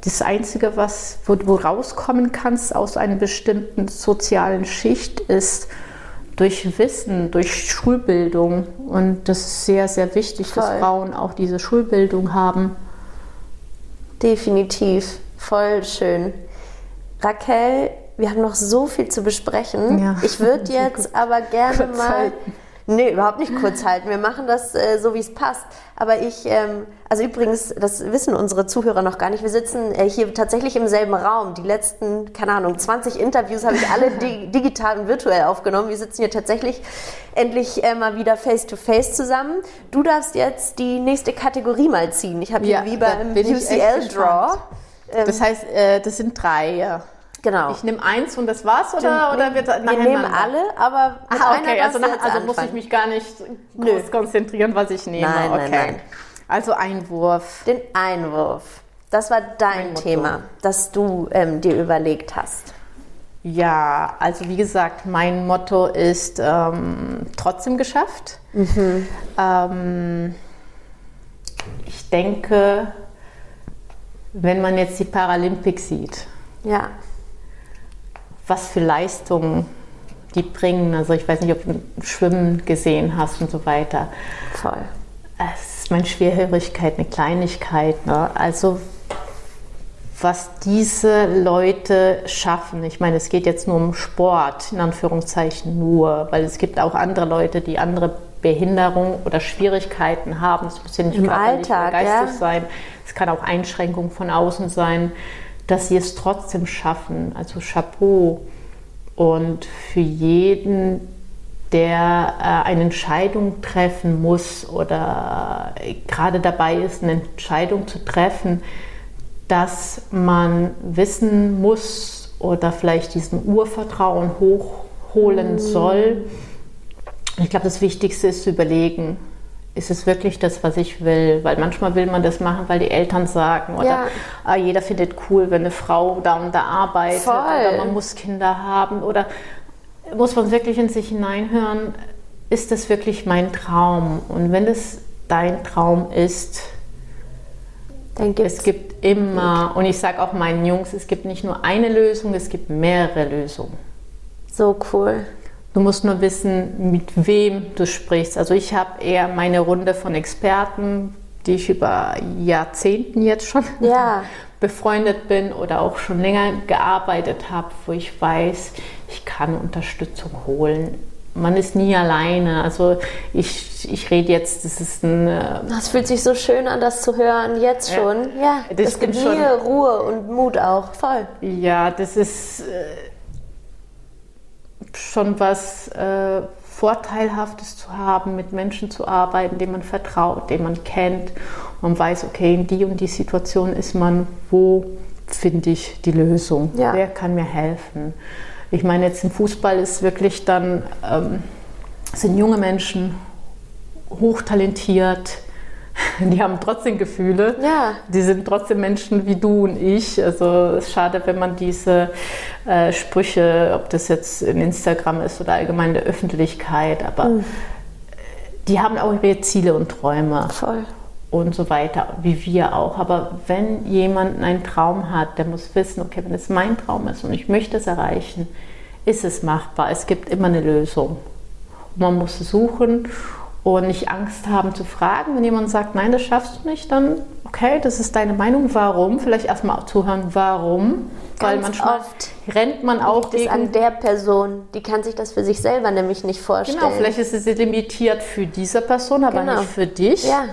[SPEAKER 1] das Einzige, was, wo du rauskommen kannst aus einer bestimmten sozialen Schicht, ist durch Wissen, durch Schulbildung. Und das ist sehr, sehr wichtig, Voll. dass Frauen auch diese Schulbildung haben.
[SPEAKER 2] Definitiv. Voll schön. Raquel, wir haben noch so viel zu besprechen. Ja. Ich würde jetzt aber gerne kurz mal. Halten. Nee, überhaupt nicht kurz halten. Wir machen das äh, so, wie es passt. Aber ich, ähm, also übrigens, das wissen unsere Zuhörer noch gar nicht. Wir sitzen äh, hier tatsächlich im selben Raum. Die letzten, keine Ahnung, 20 Interviews habe ich alle di digital und virtuell aufgenommen. Wir sitzen hier tatsächlich endlich äh, mal wieder face to face zusammen. Du darfst jetzt die nächste Kategorie mal ziehen. Ich habe hier ja, wie beim UCL Draw.
[SPEAKER 1] Ähm, das heißt, äh, das sind drei, ja. Genau. Ich nehme eins und das war's oder, oder wird
[SPEAKER 2] Wir nehmen alle, aber
[SPEAKER 1] mit ah, okay, also, nach, also muss ich mich gar nicht groß konzentrieren, was ich nehme. Nein, okay. Nein, nein. Also Einwurf.
[SPEAKER 2] Den Einwurf. Das war dein Thema, das du ähm, dir überlegt hast.
[SPEAKER 1] Ja, also wie gesagt, mein Motto ist ähm, trotzdem geschafft. Mhm. Ähm, ich denke, wenn man jetzt die Paralympics sieht, ja was für Leistungen die bringen. Also ich weiß nicht, ob du Schwimmen gesehen hast und so weiter. Voll. Es ist meine Schwerhörigkeit eine Kleinigkeit. Ne? Also was diese Leute schaffen. Ich meine, es geht jetzt nur um Sport, in Anführungszeichen nur, weil es gibt auch andere Leute, die andere Behinderungen oder Schwierigkeiten haben. Es muss ja nicht Im Alltag, geistig ja? sein. Es kann auch Einschränkungen von außen sein dass sie es trotzdem schaffen. Also Chapeau. Und für jeden, der äh, eine Entscheidung treffen muss oder gerade dabei ist, eine Entscheidung zu treffen, dass man wissen muss oder vielleicht diesen Urvertrauen hochholen mm. soll. Ich glaube, das Wichtigste ist zu überlegen, ist es wirklich das, was ich will? Weil manchmal will man das machen, weil die Eltern sagen oder ja. ah, jeder findet cool, wenn eine Frau da und da arbeitet Voll. oder man muss Kinder haben oder muss man wirklich in sich hineinhören, ist das wirklich mein Traum? Und wenn es dein Traum ist, es gibt immer, und ich sage auch meinen Jungs, es gibt nicht nur eine Lösung, es gibt mehrere Lösungen.
[SPEAKER 2] So cool.
[SPEAKER 1] Du musst nur wissen, mit wem du sprichst. Also ich habe eher meine Runde von Experten, die ich über Jahrzehnten jetzt schon ja. befreundet bin oder auch schon länger gearbeitet habe, wo ich weiß, ich kann Unterstützung holen. Man ist nie alleine. Also ich, ich rede jetzt, das ist ein...
[SPEAKER 2] Äh, das fühlt sich so schön an, das zu hören, jetzt schon. Ja, ja das, das gibt mir Ruhe und Mut auch, voll.
[SPEAKER 1] Ja, das ist... Äh, schon was äh, Vorteilhaftes zu haben, mit Menschen zu arbeiten, denen man vertraut, denen man kennt. Man weiß, okay, in die und die Situation ist man, wo finde ich die Lösung? Ja. Wer kann mir helfen? Ich meine, jetzt im Fußball ist wirklich dann, ähm, sind junge Menschen hochtalentiert, die haben trotzdem Gefühle. Ja. Die sind trotzdem Menschen wie du und ich. Also es ist schade, wenn man diese äh, Sprüche, ob das jetzt in Instagram ist oder allgemein in der Öffentlichkeit, aber mhm. die haben auch ihre Ziele und Träume. Voll. Und so weiter, wie wir auch. Aber wenn jemand einen Traum hat, der muss wissen, okay, wenn es mein Traum ist und ich möchte es erreichen, ist es machbar. Es gibt immer eine Lösung. man muss suchen Und nicht Angst haben zu fragen. Wenn jemand sagt, nein, das schaffst du nicht, dann okay, das ist deine Meinung. Warum? Vielleicht erstmal zuhören, warum.
[SPEAKER 2] Ganz Weil manchmal oft rennt man auch liegt gegen... an der Person. Die kann sich das für sich selber nämlich nicht vorstellen. Genau,
[SPEAKER 1] vielleicht ist es limitiert für diese Person, aber genau. nicht für dich. Ja.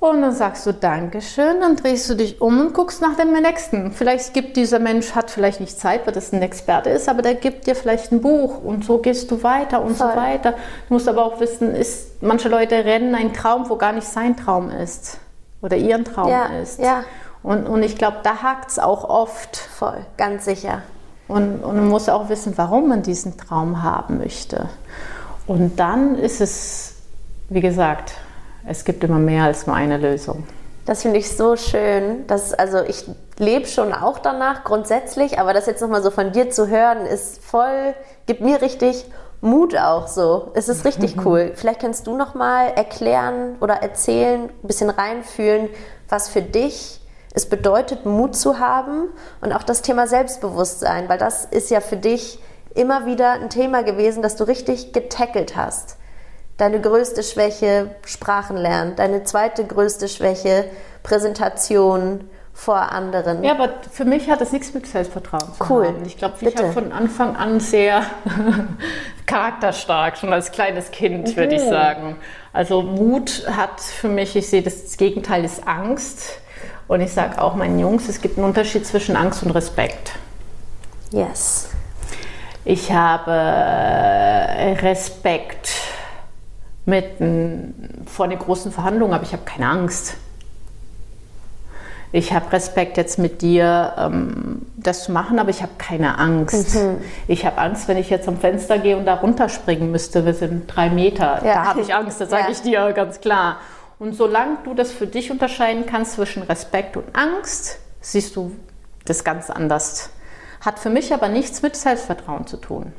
[SPEAKER 1] Und dann sagst du Dankeschön, dann drehst du dich um und guckst nach dem nächsten. Vielleicht gibt dieser Mensch, hat vielleicht nicht Zeit, weil das ein Experte ist, aber der gibt dir vielleicht ein Buch und so gehst du weiter und Voll. so weiter. Du musst aber auch wissen, ist, manche Leute rennen einen Traum, wo gar nicht sein Traum ist oder ihren Traum ja, ist. Ja. Und, und ich glaube, da hakt es auch oft.
[SPEAKER 2] Voll, ganz sicher.
[SPEAKER 1] Und, und man muss auch wissen, warum man diesen Traum haben möchte. Und dann ist es, wie gesagt, es gibt immer mehr als nur eine Lösung.
[SPEAKER 2] Das finde ich so schön. Dass, also ich lebe schon auch danach grundsätzlich, aber das jetzt nochmal so von dir zu hören, ist voll, gibt mir richtig Mut auch so. Es ist richtig cool. Vielleicht kannst du nochmal erklären oder erzählen, ein bisschen reinfühlen, was für dich es bedeutet, Mut zu haben und auch das Thema Selbstbewusstsein, weil das ist ja für dich immer wieder ein Thema gewesen, das du richtig getackelt hast. Deine größte Schwäche Sprachen lernen, deine zweite größte Schwäche Präsentation vor anderen.
[SPEAKER 1] Ja, aber für mich hat das nichts mit Selbstvertrauen zu cool. haben. Ich glaube, ich habe von Anfang an sehr charakterstark, schon als kleines Kind, würde ich mhm. sagen. Also Mut hat für mich, ich sehe das, das Gegenteil ist Angst. Und ich sage auch meinen Jungs, es gibt einen Unterschied zwischen Angst und Respekt.
[SPEAKER 2] Yes.
[SPEAKER 1] Ich habe Respekt mit vor einer großen Verhandlung, aber ich habe keine Angst. Ich habe Respekt jetzt mit dir, ähm, das zu machen, aber ich habe keine Angst. Mhm. Ich habe Angst, wenn ich jetzt am Fenster gehe und da runterspringen müsste. Wir sind drei Meter. Ja. Da habe ich Angst, das sage ja. ich dir ganz klar. Und solange du das für dich unterscheiden kannst zwischen Respekt und Angst, siehst du das ganz anders. Hat für mich aber nichts mit Selbstvertrauen zu tun.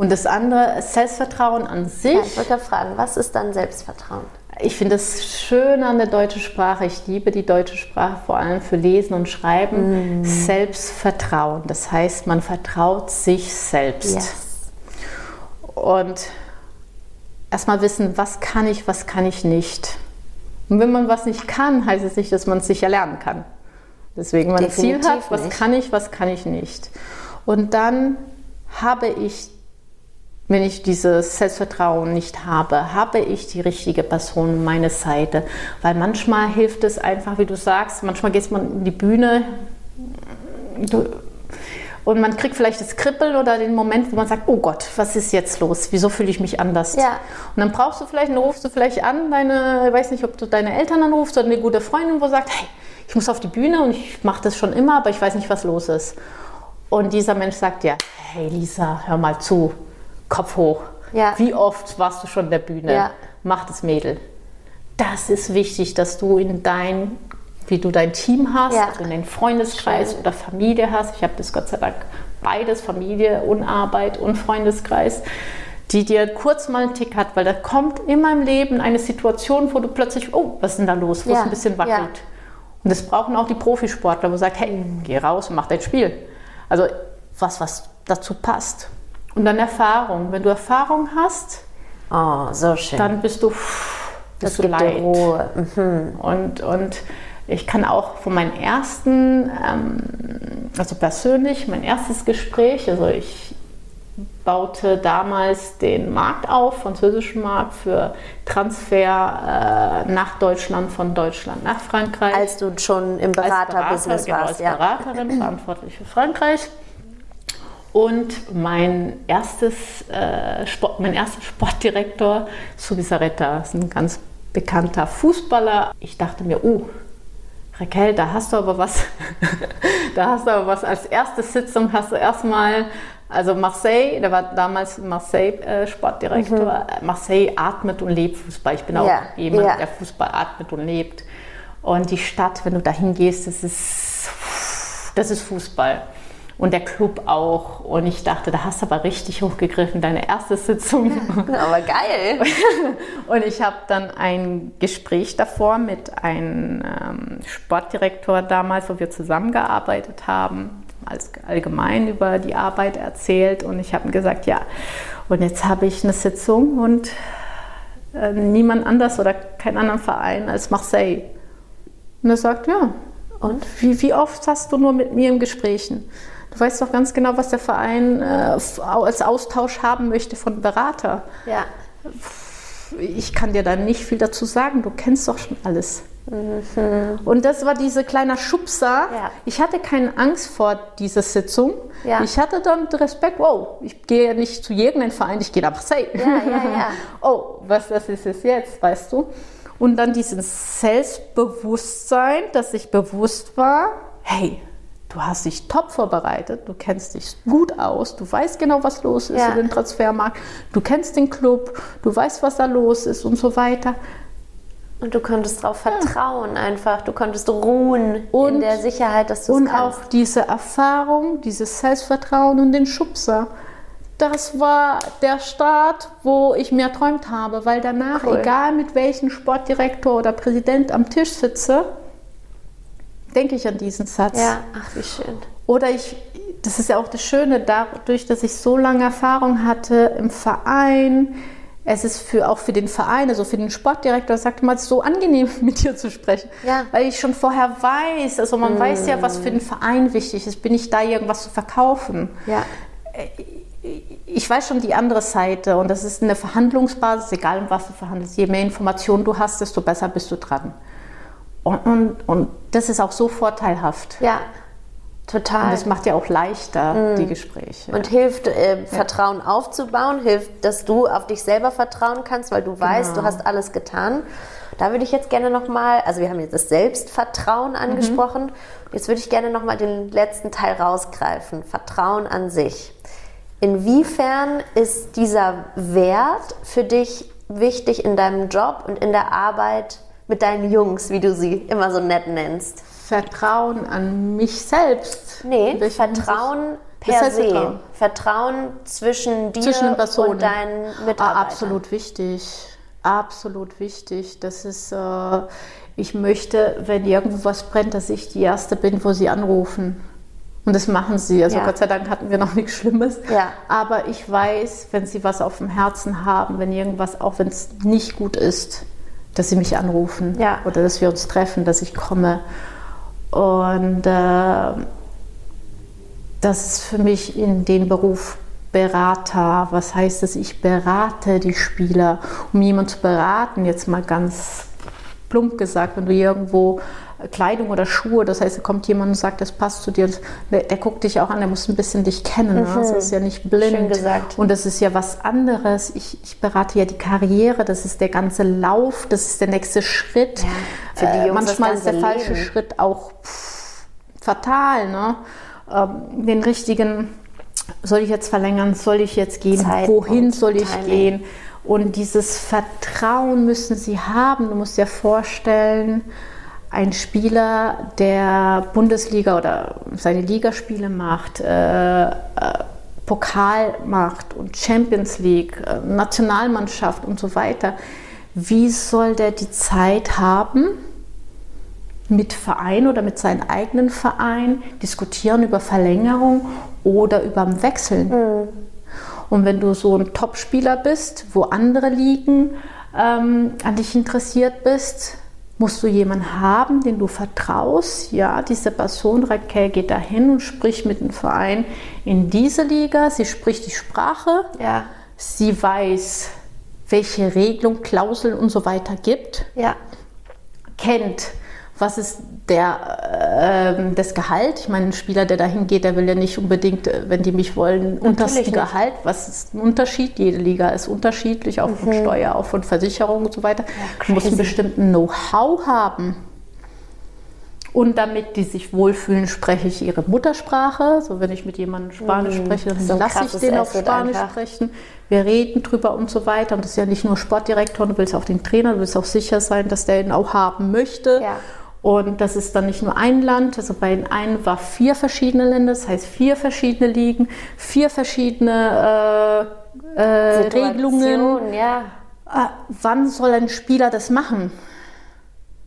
[SPEAKER 1] Und das andere, Selbstvertrauen an sich. Ja,
[SPEAKER 2] ich wollte fragen, was ist dann Selbstvertrauen?
[SPEAKER 1] Ich finde es schön an der deutschen Sprache. Ich liebe die deutsche Sprache vor allem für Lesen und Schreiben. Mm. Selbstvertrauen. Das heißt, man vertraut sich selbst. Yes. Und erstmal wissen, was kann ich, was kann ich nicht. Und wenn man was nicht kann, heißt es nicht, dass man es sicher lernen kann. Deswegen man ein Ziel hat, was nicht. kann ich, was kann ich nicht. Und dann habe ich wenn ich dieses Selbstvertrauen nicht habe, habe ich die richtige Person an meiner Seite. Weil manchmal hilft es einfach, wie du sagst, manchmal geht man in die Bühne und man kriegt vielleicht das Kribbeln oder den Moment, wo man sagt, oh Gott, was ist jetzt los? Wieso fühle ich mich anders? Ja. Und dann brauchst du vielleicht, dann rufst du vielleicht an, deine, ich weiß nicht, ob du deine Eltern anrufst oder eine gute Freundin, wo sagt, hey, ich muss auf die Bühne und ich mache das schon immer, aber ich weiß nicht, was los ist. Und dieser Mensch sagt ja, hey Lisa, hör mal zu Kopf hoch. Ja. Wie oft warst du schon in der Bühne? Ja. Mach das Mädel. Das ist wichtig, dass du in dein, wie du dein Team hast, ja. also in deinen Freundeskreis Schön. oder Familie hast. Ich habe das Gott sei Dank beides, Familie und Arbeit und Freundeskreis, die dir kurz mal einen Tick hat, weil da kommt immer im Leben eine Situation, wo du plötzlich, oh, was ist denn da los, wo es ein bisschen wackelt. Und das brauchen auch die Profisportler, wo du sagst, hey, geh raus und mach dein Spiel. Also was, was dazu passt. Und dann Erfahrung. Wenn du Erfahrung hast,
[SPEAKER 2] oh, so schön.
[SPEAKER 1] dann bist du, bist das du leicht. Ruhe. Mhm. Und, und ich kann auch von meinem ersten, ähm, also persönlich, mein erstes Gespräch, also ich baute damals den Markt auf, französischen Markt für Transfer äh, nach Deutschland, von Deutschland nach Frankreich.
[SPEAKER 2] Als du schon im Beraterbusiness
[SPEAKER 1] Berater, warst. Genau, als Beraterin, verantwortlich für Frankreich. Und mein, erstes, äh, Sport, mein erster Sportdirektor, Subisaretta, ist ein ganz bekannter Fußballer. Ich dachte mir, uh, Raquel, da hast du aber was, da hast du aber was. Als erste Sitzung hast du erstmal, also Marseille, der war damals Marseille äh, Sportdirektor, mhm. Marseille atmet und lebt Fußball. Ich bin auch ja, jemand, ja. der Fußball atmet und lebt. Und die Stadt, wenn du dahin gehst, das ist, das ist Fußball und der Club auch. Und ich dachte, da hast du aber richtig hochgegriffen, deine erste Sitzung.
[SPEAKER 2] aber geil.
[SPEAKER 1] und ich habe dann ein Gespräch davor mit einem ähm, Sportdirektor damals, wo wir zusammengearbeitet haben, als allgemein über die Arbeit erzählt. Und ich habe ihm gesagt, ja, und jetzt habe ich eine Sitzung und äh, niemand anders oder keinen anderen Verein als Marseille. Und er sagt, ja. Und wie, wie oft hast du nur mit mir in Gesprächen? Du weißt doch ganz genau, was der Verein äh, als Austausch haben möchte von Berater.
[SPEAKER 2] Ja.
[SPEAKER 1] Ich kann dir da nicht viel dazu sagen. Du kennst doch schon alles. Mhm. Und das war diese kleine Schubser. Ja. Ich hatte keine Angst vor dieser Sitzung. Ja. Ich hatte dann Respekt, wow, ich gehe nicht zu irgendeinem Verein, ich gehe nach Marseille. Ja, oh, was das ist es jetzt, weißt du? Und dann dieses Selbstbewusstsein, dass ich bewusst war, hey, du hast dich top vorbereitet, du kennst dich gut aus, du weißt genau, was los ist ja. in dem Transfermarkt, du kennst den Club, du weißt, was da los ist und so weiter.
[SPEAKER 2] Und du konntest darauf vertrauen ja. einfach, du konntest ruhen und, in der Sicherheit, dass du
[SPEAKER 1] es kannst. Und auch diese Erfahrung, dieses Selbstvertrauen und den Schubser. Das war der Start, wo ich mir erträumt habe, weil danach, cool. egal mit welchem Sportdirektor oder Präsident am Tisch sitze, denke ich an diesen Satz.
[SPEAKER 2] Ja, ach wie schön.
[SPEAKER 1] Oder ich, das ist ja auch das Schöne, dadurch, dass ich so lange Erfahrung hatte im Verein, es ist für, auch für den Verein, also für den Sportdirektor, sagt mal, so angenehm mit dir zu sprechen. Ja. Weil ich schon vorher weiß, also man mm. weiß ja, was für den Verein wichtig ist. Bin ich da, irgendwas zu verkaufen?
[SPEAKER 2] Ja.
[SPEAKER 1] Ich weiß schon die andere Seite und das ist eine Verhandlungsbasis, egal um was du verhandelst. Je mehr Informationen du hast, desto besser bist du dran. Und, und, und das ist auch so vorteilhaft.
[SPEAKER 2] Ja. Total. Und
[SPEAKER 1] das macht ja auch leichter, mhm. die Gespräche.
[SPEAKER 2] Und hilft, äh, Vertrauen ja. aufzubauen, hilft, dass du auf dich selber vertrauen kannst, weil du genau. weißt, du hast alles getan. Da würde ich jetzt gerne nochmal, also wir haben jetzt das Selbstvertrauen angesprochen. Mhm. Jetzt würde ich gerne nochmal den letzten Teil rausgreifen. Vertrauen an sich. Inwiefern ist dieser Wert für dich wichtig in deinem Job und in der Arbeit mit deinen Jungs, wie du sie immer so nett nennst?
[SPEAKER 1] Vertrauen an mich selbst.
[SPEAKER 2] Nee, Welchen Vertrauen per das heißt se. Vertrauen. Vertrauen zwischen dir zwischen und deinen ah, Mitarbeitern.
[SPEAKER 1] Ah, absolut wichtig. Absolut wichtig. Das ist, äh, ich möchte, wenn irgendwo was brennt, dass ich die Erste bin, wo sie anrufen. Und das machen sie. Also ja. Gott sei Dank hatten wir noch nichts Schlimmes.
[SPEAKER 2] Ja.
[SPEAKER 1] Aber ich weiß, wenn sie was auf dem Herzen haben, wenn irgendwas, auch wenn es nicht gut ist, dass sie mich anrufen
[SPEAKER 2] ja.
[SPEAKER 1] oder dass wir uns treffen, dass ich komme. Und äh, das ist für mich in den Beruf Berater. Was heißt das? Ich berate die Spieler. Um jemanden zu beraten, jetzt mal ganz plump gesagt, wenn du irgendwo Kleidung oder Schuhe, das heißt, da kommt jemand und sagt, das passt zu dir, der, der guckt dich auch an, der muss ein bisschen dich kennen. Ne? Mhm. Ne? Das ist ja nicht blind.
[SPEAKER 2] Schön gesagt.
[SPEAKER 1] Und das ist ja was anderes. Ich, ich, berate ja die Karriere, das ist der ganze Lauf, das ist der nächste Schritt. Ja,
[SPEAKER 2] für die äh, Jungs
[SPEAKER 1] äh, manchmal ist der Leben. falsche Schritt auch pff, fatal. Ne? Ähm, den richtigen, soll ich jetzt verlängern, soll ich jetzt gehen, Zeitpunkt, wohin soll ich Timing. gehen? Und dieses Vertrauen müssen sie haben. Du musst dir vorstellen, ein Spieler, der Bundesliga oder seine Ligaspiele macht, äh, äh, Pokal macht und Champions League, äh, Nationalmannschaft und so weiter, wie soll der die Zeit haben, mit Verein oder mit seinem eigenen Verein diskutieren über Verlängerung oder über Wechseln? Mhm. Und wenn du so ein Topspieler bist, wo andere liegen, ähm, an dich interessiert bist, musst du jemanden haben, den du vertraust. Ja, diese Person, Raquel, geht dahin und spricht mit dem Verein in diese Liga. Sie spricht die Sprache.
[SPEAKER 2] Ja.
[SPEAKER 1] Sie weiß, welche Regelung, Klauseln und so weiter gibt.
[SPEAKER 2] Ja.
[SPEAKER 1] Kennt was ist der, äh, das Gehalt? Ich meine, ein Spieler, der dahin geht, der will ja nicht unbedingt, äh, wenn die mich wollen, untersten Gehalt. Was ist ein Unterschied? Jede Liga ist unterschiedlich, auch mhm. von Steuer, auch von Versicherung und so weiter. Ja, du musst einen bestimmten Know-how haben. Und damit die sich wohlfühlen, spreche ich ihre Muttersprache. So, wenn ich mit jemandem Spanisch mhm. spreche, dann so lasse ich den auf Spanisch einfach. sprechen. Wir reden drüber und so weiter. Und das ist ja nicht nur Sportdirektor, du willst auch den Trainer, du willst auch sicher sein, dass der ihn auch haben möchte.
[SPEAKER 2] Ja.
[SPEAKER 1] Und das ist dann nicht nur ein Land, also bei den einen war vier verschiedene Länder, das heißt vier verschiedene Ligen, vier verschiedene äh, äh, Regelungen.
[SPEAKER 2] Ja.
[SPEAKER 1] Äh, wann soll ein Spieler das machen?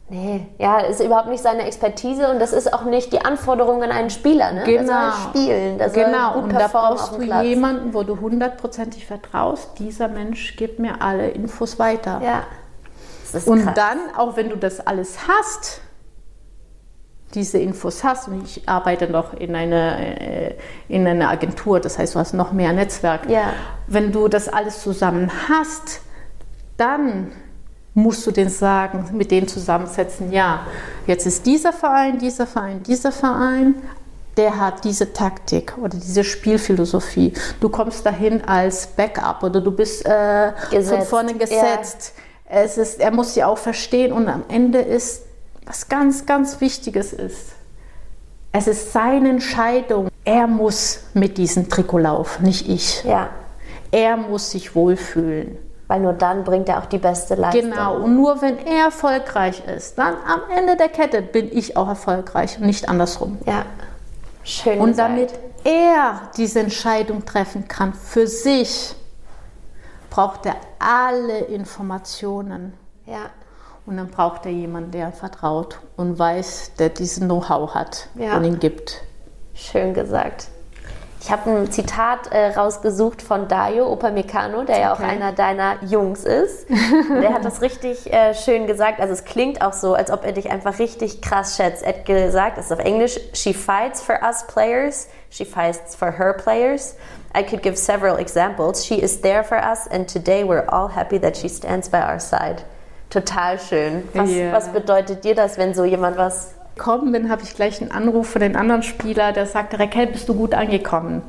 [SPEAKER 2] Nee, ja, ist überhaupt nicht seine Expertise und das ist auch nicht die Anforderung an einen Spieler. Ne?
[SPEAKER 1] Genau.
[SPEAKER 2] Soll spielen, der soll
[SPEAKER 1] genau.
[SPEAKER 2] gut
[SPEAKER 1] und da brauchst du
[SPEAKER 2] Platz.
[SPEAKER 1] jemanden, wo du hundertprozentig vertraust. Dieser Mensch gibt mir alle Infos weiter.
[SPEAKER 2] Ja. Das ist
[SPEAKER 1] Und
[SPEAKER 2] krass.
[SPEAKER 1] dann, auch wenn du das alles hast, diese Infos hast, und ich arbeite noch in einer, äh, in einer Agentur, das heißt, du hast noch mehr Netzwerk.
[SPEAKER 2] Ja.
[SPEAKER 1] Wenn du das alles zusammen hast, dann musst du den sagen, mit denen zusammensetzen, ja, jetzt ist dieser Verein, dieser Verein, dieser Verein, der hat diese Taktik oder diese Spielphilosophie. Du kommst dahin als Backup oder du bist äh, von
[SPEAKER 2] Gesetzt,
[SPEAKER 1] vorne
[SPEAKER 2] ja.
[SPEAKER 1] gesetzt. Es ist, er muss sie auch verstehen und am Ende ist, was ganz, ganz Wichtiges ist, es ist seine Entscheidung. Er muss mit diesem Trikot laufen, nicht ich.
[SPEAKER 2] Ja,
[SPEAKER 1] Er muss sich wohlfühlen.
[SPEAKER 2] weil nur dann bringt er auch die beste Leistung.
[SPEAKER 1] Genau. Und nur wenn er erfolgreich ist, dann am Ende der Kette bin ich auch erfolgreich und nicht andersrum.
[SPEAKER 2] Ja, schön
[SPEAKER 1] Und
[SPEAKER 2] gesagt.
[SPEAKER 1] damit er diese Entscheidung treffen kann für sich, braucht er alle Informationen.
[SPEAKER 2] Ja,
[SPEAKER 1] Und dann braucht er jemanden, der vertraut und weiß, der diesen Know-how hat
[SPEAKER 2] Ja.
[SPEAKER 1] und ihn gibt.
[SPEAKER 2] schön gesagt. Ich habe ein Zitat äh, rausgesucht von Dario Upamecano, der ja auch
[SPEAKER 1] Okay.
[SPEAKER 2] einer deiner Jungs ist. Der hat das richtig äh, schön gesagt. Also es klingt auch so, als ob er dich einfach richtig krass schätzt. Er hat gesagt, das ist auf Englisch, she fights for us players, she fights for her players. I could give several examples. She is there for us and today we're all happy that she stands by our side. Total schön. Was,
[SPEAKER 1] Ja.
[SPEAKER 2] was bedeutet dir das, wenn so jemand was...
[SPEAKER 1] Gekommen bin, habe ich gleich einen Anruf von den anderen Spieler, der sagte, Raquel, bist du gut angekommen?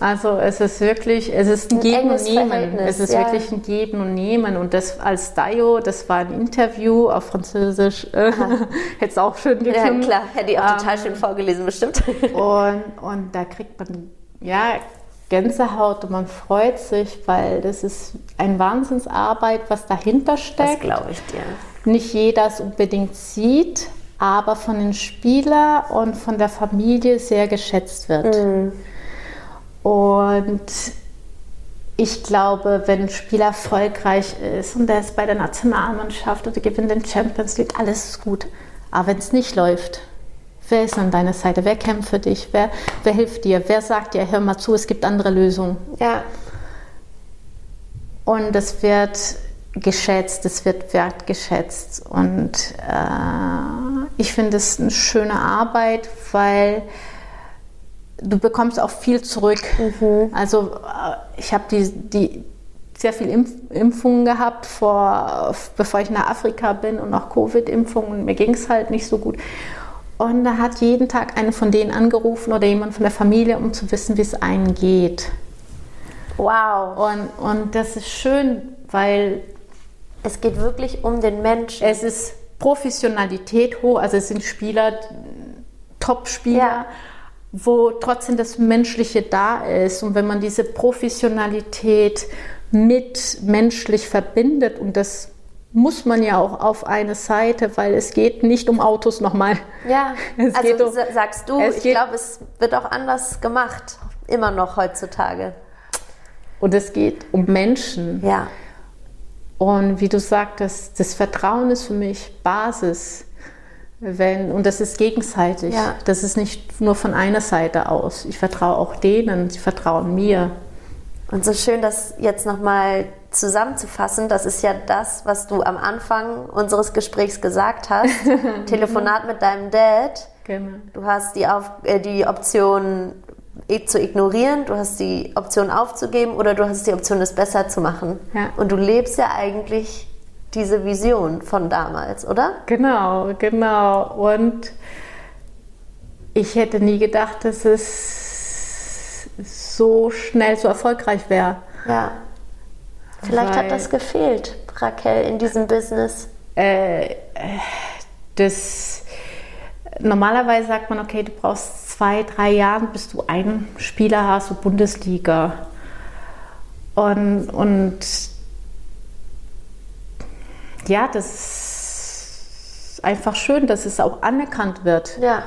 [SPEAKER 1] Also es ist wirklich, es ist ein
[SPEAKER 2] Ein
[SPEAKER 1] Geben und Nehmen.
[SPEAKER 2] Verhältnis,
[SPEAKER 1] Es ist
[SPEAKER 2] ja.
[SPEAKER 1] wirklich ein Geben und Nehmen. Und das als Dio, das war ein Interview auf Französisch, hätte es auch schön
[SPEAKER 2] Ja,
[SPEAKER 1] geklungen.
[SPEAKER 2] klar, hätte ich auch
[SPEAKER 1] Ähm,
[SPEAKER 2] total schön vorgelesen, bestimmt.
[SPEAKER 1] Und, und da kriegt man ja Gänsehaut und man freut sich, weil das ist ein Wahnsinnsarbeit, was dahinter
[SPEAKER 2] Das
[SPEAKER 1] steckt.
[SPEAKER 2] glaube ich dir.
[SPEAKER 1] Nicht jeder es unbedingt sieht, aber von den Spielern und von der Familie sehr geschätzt wird. Und ich glaube, wenn ein Spieler erfolgreich ist und der ist bei der Nationalmannschaft oder gewinnt den Champions League, alles ist gut. Aber wenn es nicht läuft, wer ist an deiner Seite? Wer kämpft für dich? Wer, wer hilft dir? Wer sagt dir, hör mal zu, es gibt andere Lösungen?
[SPEAKER 2] Ja,
[SPEAKER 1] Und es wird geschätzt, es wird wertgeschätzt. Und äh, ich finde es eine schöne Arbeit, weil du bekommst auch viel zurück. Also äh, ich habe die, die sehr viel Impf Impfungen gehabt, vor, bevor ich nach Afrika bin und auch Covid-Impfungen mir ging es halt nicht so gut. Und da hat jeden Tag eine von denen angerufen oder jemand von der Familie, um zu wissen, wie es einem geht.
[SPEAKER 2] wow.
[SPEAKER 1] Und, und das ist schön, weil
[SPEAKER 2] Es geht wirklich um den Menschen.
[SPEAKER 1] es ist Professionalität hoch, also es sind Spieler, Top-Spieler,
[SPEAKER 2] Ja.
[SPEAKER 1] wo trotzdem das Menschliche da ist. Und wenn man diese Professionalität mit menschlich verbindet, und das muss man ja auch auf eine Seite, weil es geht nicht um Autos nochmal.
[SPEAKER 2] ja,
[SPEAKER 1] Es
[SPEAKER 2] also
[SPEAKER 1] um-
[SPEAKER 2] sa- sagst du, ich glaube, es wird auch anders gemacht. Immer noch heutzutage.
[SPEAKER 1] Und es geht um Menschen.
[SPEAKER 2] Ja,
[SPEAKER 1] Und wie du sagtest, das Vertrauen ist für mich Basis. Wenn, und das ist gegenseitig.
[SPEAKER 2] Ja.
[SPEAKER 1] Das ist nicht nur von einer Seite aus. Ich vertraue auch denen, sie vertrauen mir.
[SPEAKER 2] und so schön, das jetzt nochmal zusammenzufassen. Das ist ja das, was du am Anfang unseres Gesprächs gesagt hast. Telefonat mit deinem Dad.
[SPEAKER 1] Genau.
[SPEAKER 2] Du hast die, Auf äh, die Option eh zu ignorieren, du hast die Option aufzugeben oder du hast die Option, es besser zu machen.
[SPEAKER 1] Ja.
[SPEAKER 2] Und du lebst ja eigentlich diese Vision von damals, oder?
[SPEAKER 1] Genau, genau. Und ich hätte nie gedacht, dass es so schnell so erfolgreich wäre.
[SPEAKER 2] Ja. Vielleicht
[SPEAKER 1] Weil-
[SPEAKER 2] hat das gefehlt, Raquel, in diesem Business.
[SPEAKER 1] Das, normalerweise sagt man, okay, du brauchst zwei, drei Jahre, bis du einen Spieler hast, so Bundesliga. Und, und ja, das ist einfach schön, dass es auch anerkannt wird.
[SPEAKER 2] Ja,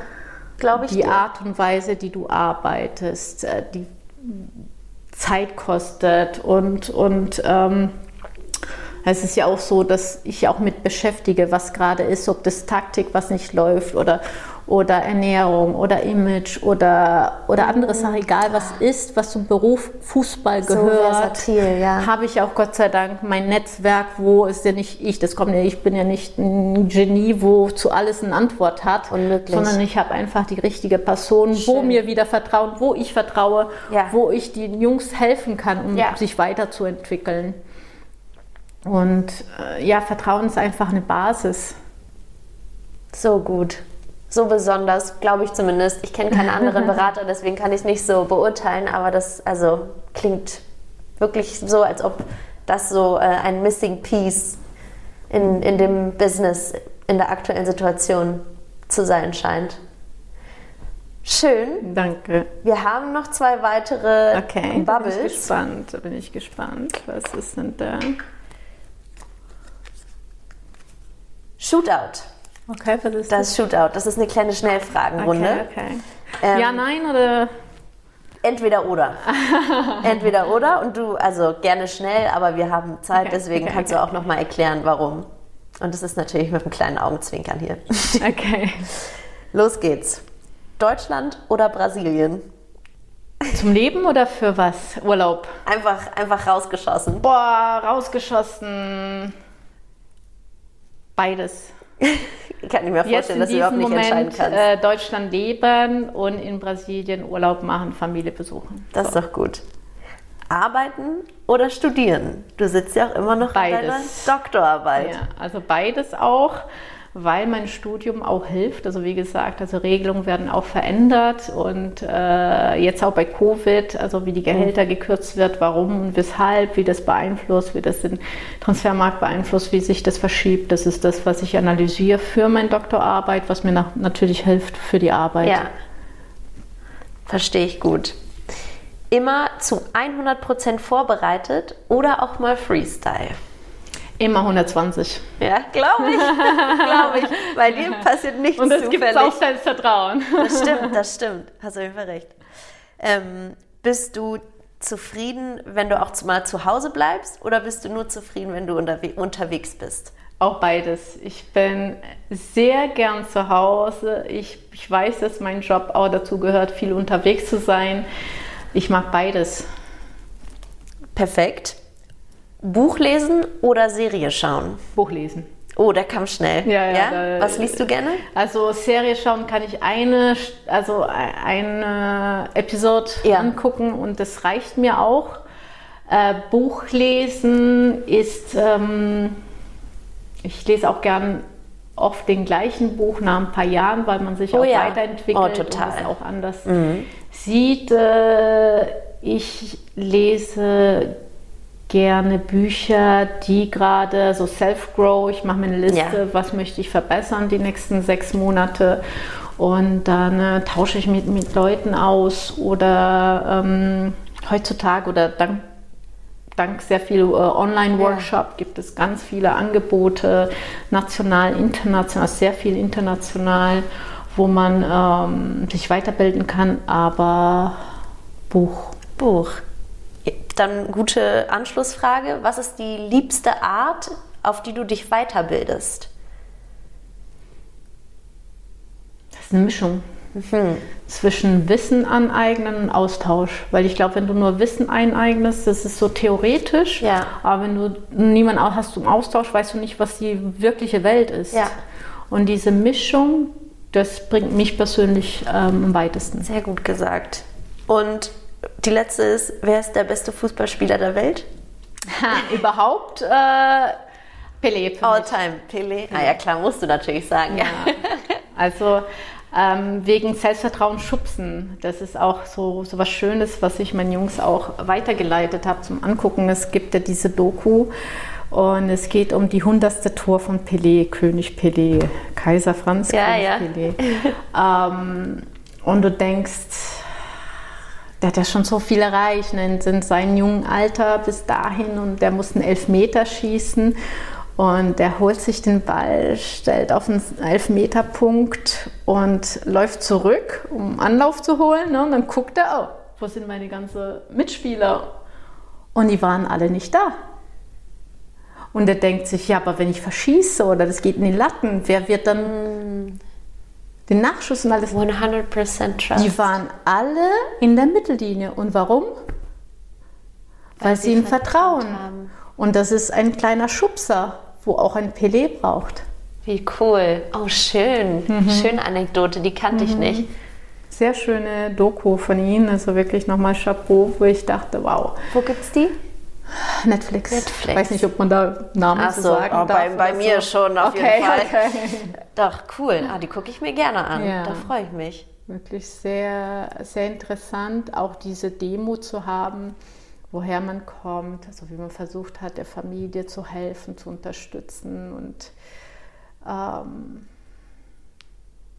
[SPEAKER 2] glaube ich
[SPEAKER 1] Die
[SPEAKER 2] dir.
[SPEAKER 1] Art und Weise, die du arbeitest, äh, die Zeit kostet. Und, und ähm, Es ist ja auch so, dass ich auch mit beschäftige, was gerade ist, ob das Taktik, was nicht läuft oder, oder Ernährung oder Image oder, oder andere Sachen, egal was ist, was zum Beruf Fußball
[SPEAKER 2] So
[SPEAKER 1] gehört,
[SPEAKER 2] versatil, ja.
[SPEAKER 1] habe ich auch Gott sei Dank mein Netzwerk, wo ist ja nicht ich, das kommt ja, ich bin ja nicht ein Genie, wo zu alles eine Antwort hat,
[SPEAKER 2] Unmöglich.
[SPEAKER 1] sondern ich habe einfach die richtige Person, wo
[SPEAKER 2] Schön.
[SPEAKER 1] mir wieder vertrauen, wo ich vertraue,
[SPEAKER 2] Ja.
[SPEAKER 1] wo ich den Jungs helfen kann, um
[SPEAKER 2] Ja.
[SPEAKER 1] sich weiterzuentwickeln. Und äh, ja, Vertrauen ist einfach eine Basis.
[SPEAKER 2] So gut. So besonders, glaube ich zumindest. Ich kenne keinen anderen Berater, deswegen kann ich es nicht so beurteilen, aber das also klingt wirklich so, als ob das so äh, ein Missing Piece in, in dem Business, in der aktuellen Situation zu sein scheint. Schön.
[SPEAKER 1] Danke.
[SPEAKER 2] Wir haben noch zwei weitere
[SPEAKER 1] Okay, da bin ich
[SPEAKER 2] Bubbles.
[SPEAKER 1] gespannt. Da bin ich gespannt. Was ist denn da?
[SPEAKER 2] Shootout.
[SPEAKER 1] Okay, was ist
[SPEAKER 2] Das Shootout. Das ist eine kleine Schnellfragenrunde.
[SPEAKER 1] Okay, okay.
[SPEAKER 2] Ähm,
[SPEAKER 1] ja, nein oder?
[SPEAKER 2] Entweder oder. Entweder oder und du, also gerne schnell, aber wir haben Zeit,
[SPEAKER 1] Okay,
[SPEAKER 2] deswegen
[SPEAKER 1] okay,
[SPEAKER 2] kannst
[SPEAKER 1] okay.
[SPEAKER 2] du auch nochmal erklären, warum. Und das ist natürlich mit einem kleinen Augenzwinkern hier.
[SPEAKER 1] Okay.
[SPEAKER 2] Los geht's. Deutschland oder Brasilien?
[SPEAKER 1] Zum Leben oder für was? Urlaub.
[SPEAKER 2] Einfach, einfach rausgeschossen.
[SPEAKER 1] Boah, rausgeschossen. Beides.
[SPEAKER 2] Ich kann mir
[SPEAKER 1] Jetzt
[SPEAKER 2] vorstellen,
[SPEAKER 1] in
[SPEAKER 2] dass du überhaupt
[SPEAKER 1] diesem
[SPEAKER 2] nicht entscheiden
[SPEAKER 1] Moment
[SPEAKER 2] kannst.
[SPEAKER 1] äh, Deutschland leben und in Brasilien Urlaub machen, Familie besuchen.
[SPEAKER 2] das ist doch gut. Arbeiten oder studieren? Du sitzt ja auch immer noch
[SPEAKER 1] Beides.
[SPEAKER 2] an deiner Doktorarbeit.
[SPEAKER 1] Ja, also beides auch, weil mein Studium auch hilft. Also wie gesagt, also Regelungen werden auch verändert und äh, jetzt auch bei Covid, also wie die Gehälter gekürzt wird, warum und weshalb, wie das beeinflusst, wie das den Transfermarkt beeinflusst, wie sich das verschiebt. Das ist das, was ich analysiere für meine Doktorarbeit, was mir nach, natürlich hilft für die Arbeit.
[SPEAKER 2] Ja. Verstehe ich gut. Immer zu 100% vorbereitet oder auch mal Freestyle?
[SPEAKER 1] Immer 120.
[SPEAKER 2] Ja, glaube ich. glaube ich. Bei dir passiert nichts
[SPEAKER 1] Und es gibt auch Selbstvertrauen.
[SPEAKER 2] Das stimmt, das stimmt. Hast du Fall recht. Ähm, bist du zufrieden, wenn du auch mal zu Hause bleibst oder bist du nur zufrieden, wenn du unterwe unterwegs bist?
[SPEAKER 1] Auch beides. Ich bin sehr gern zu Hause. Ich, ich weiß, dass mein Job auch dazu gehört, viel unterwegs zu sein. Ich mag beides.
[SPEAKER 2] Perfekt. Buch lesen oder Serie schauen?
[SPEAKER 1] Buch lesen.
[SPEAKER 2] Oh, der kam schnell.
[SPEAKER 1] Ja, ja, da-
[SPEAKER 2] Was liest du gerne?
[SPEAKER 1] Also Serie schauen kann ich eine, also eine Episode
[SPEAKER 2] Ja.
[SPEAKER 1] angucken und das reicht mir auch. Äh, Buch lesen ist, ähm, ich lese auch gern oft den gleichen Buch nach ein paar Jahren, weil man sich
[SPEAKER 2] Oh
[SPEAKER 1] auch
[SPEAKER 2] ja.
[SPEAKER 1] weiterentwickelt
[SPEAKER 2] Oh,
[SPEAKER 1] und
[SPEAKER 2] total.
[SPEAKER 1] es auch anders sieht. Äh, ich lese gerne Bücher, die gerade so Self-Grow, ich mache mir eine Liste,
[SPEAKER 2] Ja.
[SPEAKER 1] was möchte ich verbessern die nächsten sechs Monate und dann äh, tausche ich mit, mit Leuten aus oder ähm, heutzutage oder dank, dank sehr viel äh, Online-Workshop gibt es ganz viele Angebote, national, international, sehr viel international, wo man ähm, sich weiterbilden kann, aber Buch.
[SPEAKER 2] Buch. Dann gute Anschlussfrage. Was ist die liebste Art, auf die du dich weiterbildest?
[SPEAKER 1] Das ist eine Mischung zwischen Wissen aneignen und Austausch. Weil ich glaube, wenn du nur Wissen eineignest, das ist so theoretisch.
[SPEAKER 2] Ja.
[SPEAKER 1] Aber wenn du niemanden hast zum Austausch, weißt du nicht, was die wirkliche Welt ist.
[SPEAKER 2] Ja.
[SPEAKER 1] Und diese Mischung, das bringt mich persönlich ähm, am weitesten.
[SPEAKER 2] Sehr gut gesagt. Und die letzte ist, wer ist der beste Fußballspieler der Welt?
[SPEAKER 1] Ha, überhaupt äh, Pelé. für
[SPEAKER 2] All
[SPEAKER 1] mich.
[SPEAKER 2] time, Pele. Ah ja, klar, musst du natürlich sagen. Ja.
[SPEAKER 1] Also ähm, wegen Selbstvertrauen schubsen. Das ist auch so, so was Schönes, was ich meinen Jungs auch weitergeleitet habe zum Angucken. Es gibt ja diese Doku und es geht um die hundertste Tor von Pelé, König Pelé, Kaiser Franz
[SPEAKER 2] Ja,
[SPEAKER 1] König
[SPEAKER 2] ja.
[SPEAKER 1] Pelé. ähm, und du denkst, der hat ja schon so viel erreicht ne, in in seinem jungen Alter bis dahin und der muss einen Elfmeter schießen und der holt sich den Ball, stellt auf einen Elfmeterpunkt und läuft zurück, um Anlauf zu holen. Ne? Und dann guckt er, oh, wo sind meine ganzen Mitspieler? Und die waren alle nicht da. Und er denkt sich, ja, aber wenn ich verschieße oder das geht in die Latten, wer wird dann den Nachschuss und alles?
[SPEAKER 2] 100% Trust.
[SPEAKER 1] Die waren alle in der Mittellinie. Und warum? Weil, sie ihm vertrauen.
[SPEAKER 2] haben.
[SPEAKER 1] Und das ist ein kleiner Schubser, wo auch ein Pelé braucht.
[SPEAKER 2] Wie cool. Oh, schön. Schöne Anekdote, die kannte ich nicht.
[SPEAKER 1] Sehr schöne Doku von Ihnen, also wirklich nochmal Chapeau, wo ich dachte, wow,
[SPEAKER 2] Wo gibt's die?
[SPEAKER 1] Netflix.
[SPEAKER 2] Netflix.
[SPEAKER 1] Ich weiß nicht, ob man da Namen
[SPEAKER 2] Ach
[SPEAKER 1] zu
[SPEAKER 2] so,
[SPEAKER 1] sagen
[SPEAKER 2] oh,
[SPEAKER 1] darf.
[SPEAKER 2] bei, bei mir
[SPEAKER 1] so.
[SPEAKER 2] schon auf
[SPEAKER 1] okay,
[SPEAKER 2] jeden Fall.
[SPEAKER 1] Okay.
[SPEAKER 2] Doch, cool. Ah, die gucke ich mir gerne an.
[SPEAKER 1] Ja.
[SPEAKER 2] Da freue ich mich.
[SPEAKER 1] Wirklich sehr, sehr interessant, auch diese Demo zu haben, woher man kommt, also wie man versucht hat, der Familie zu helfen, zu unterstützen und ähm,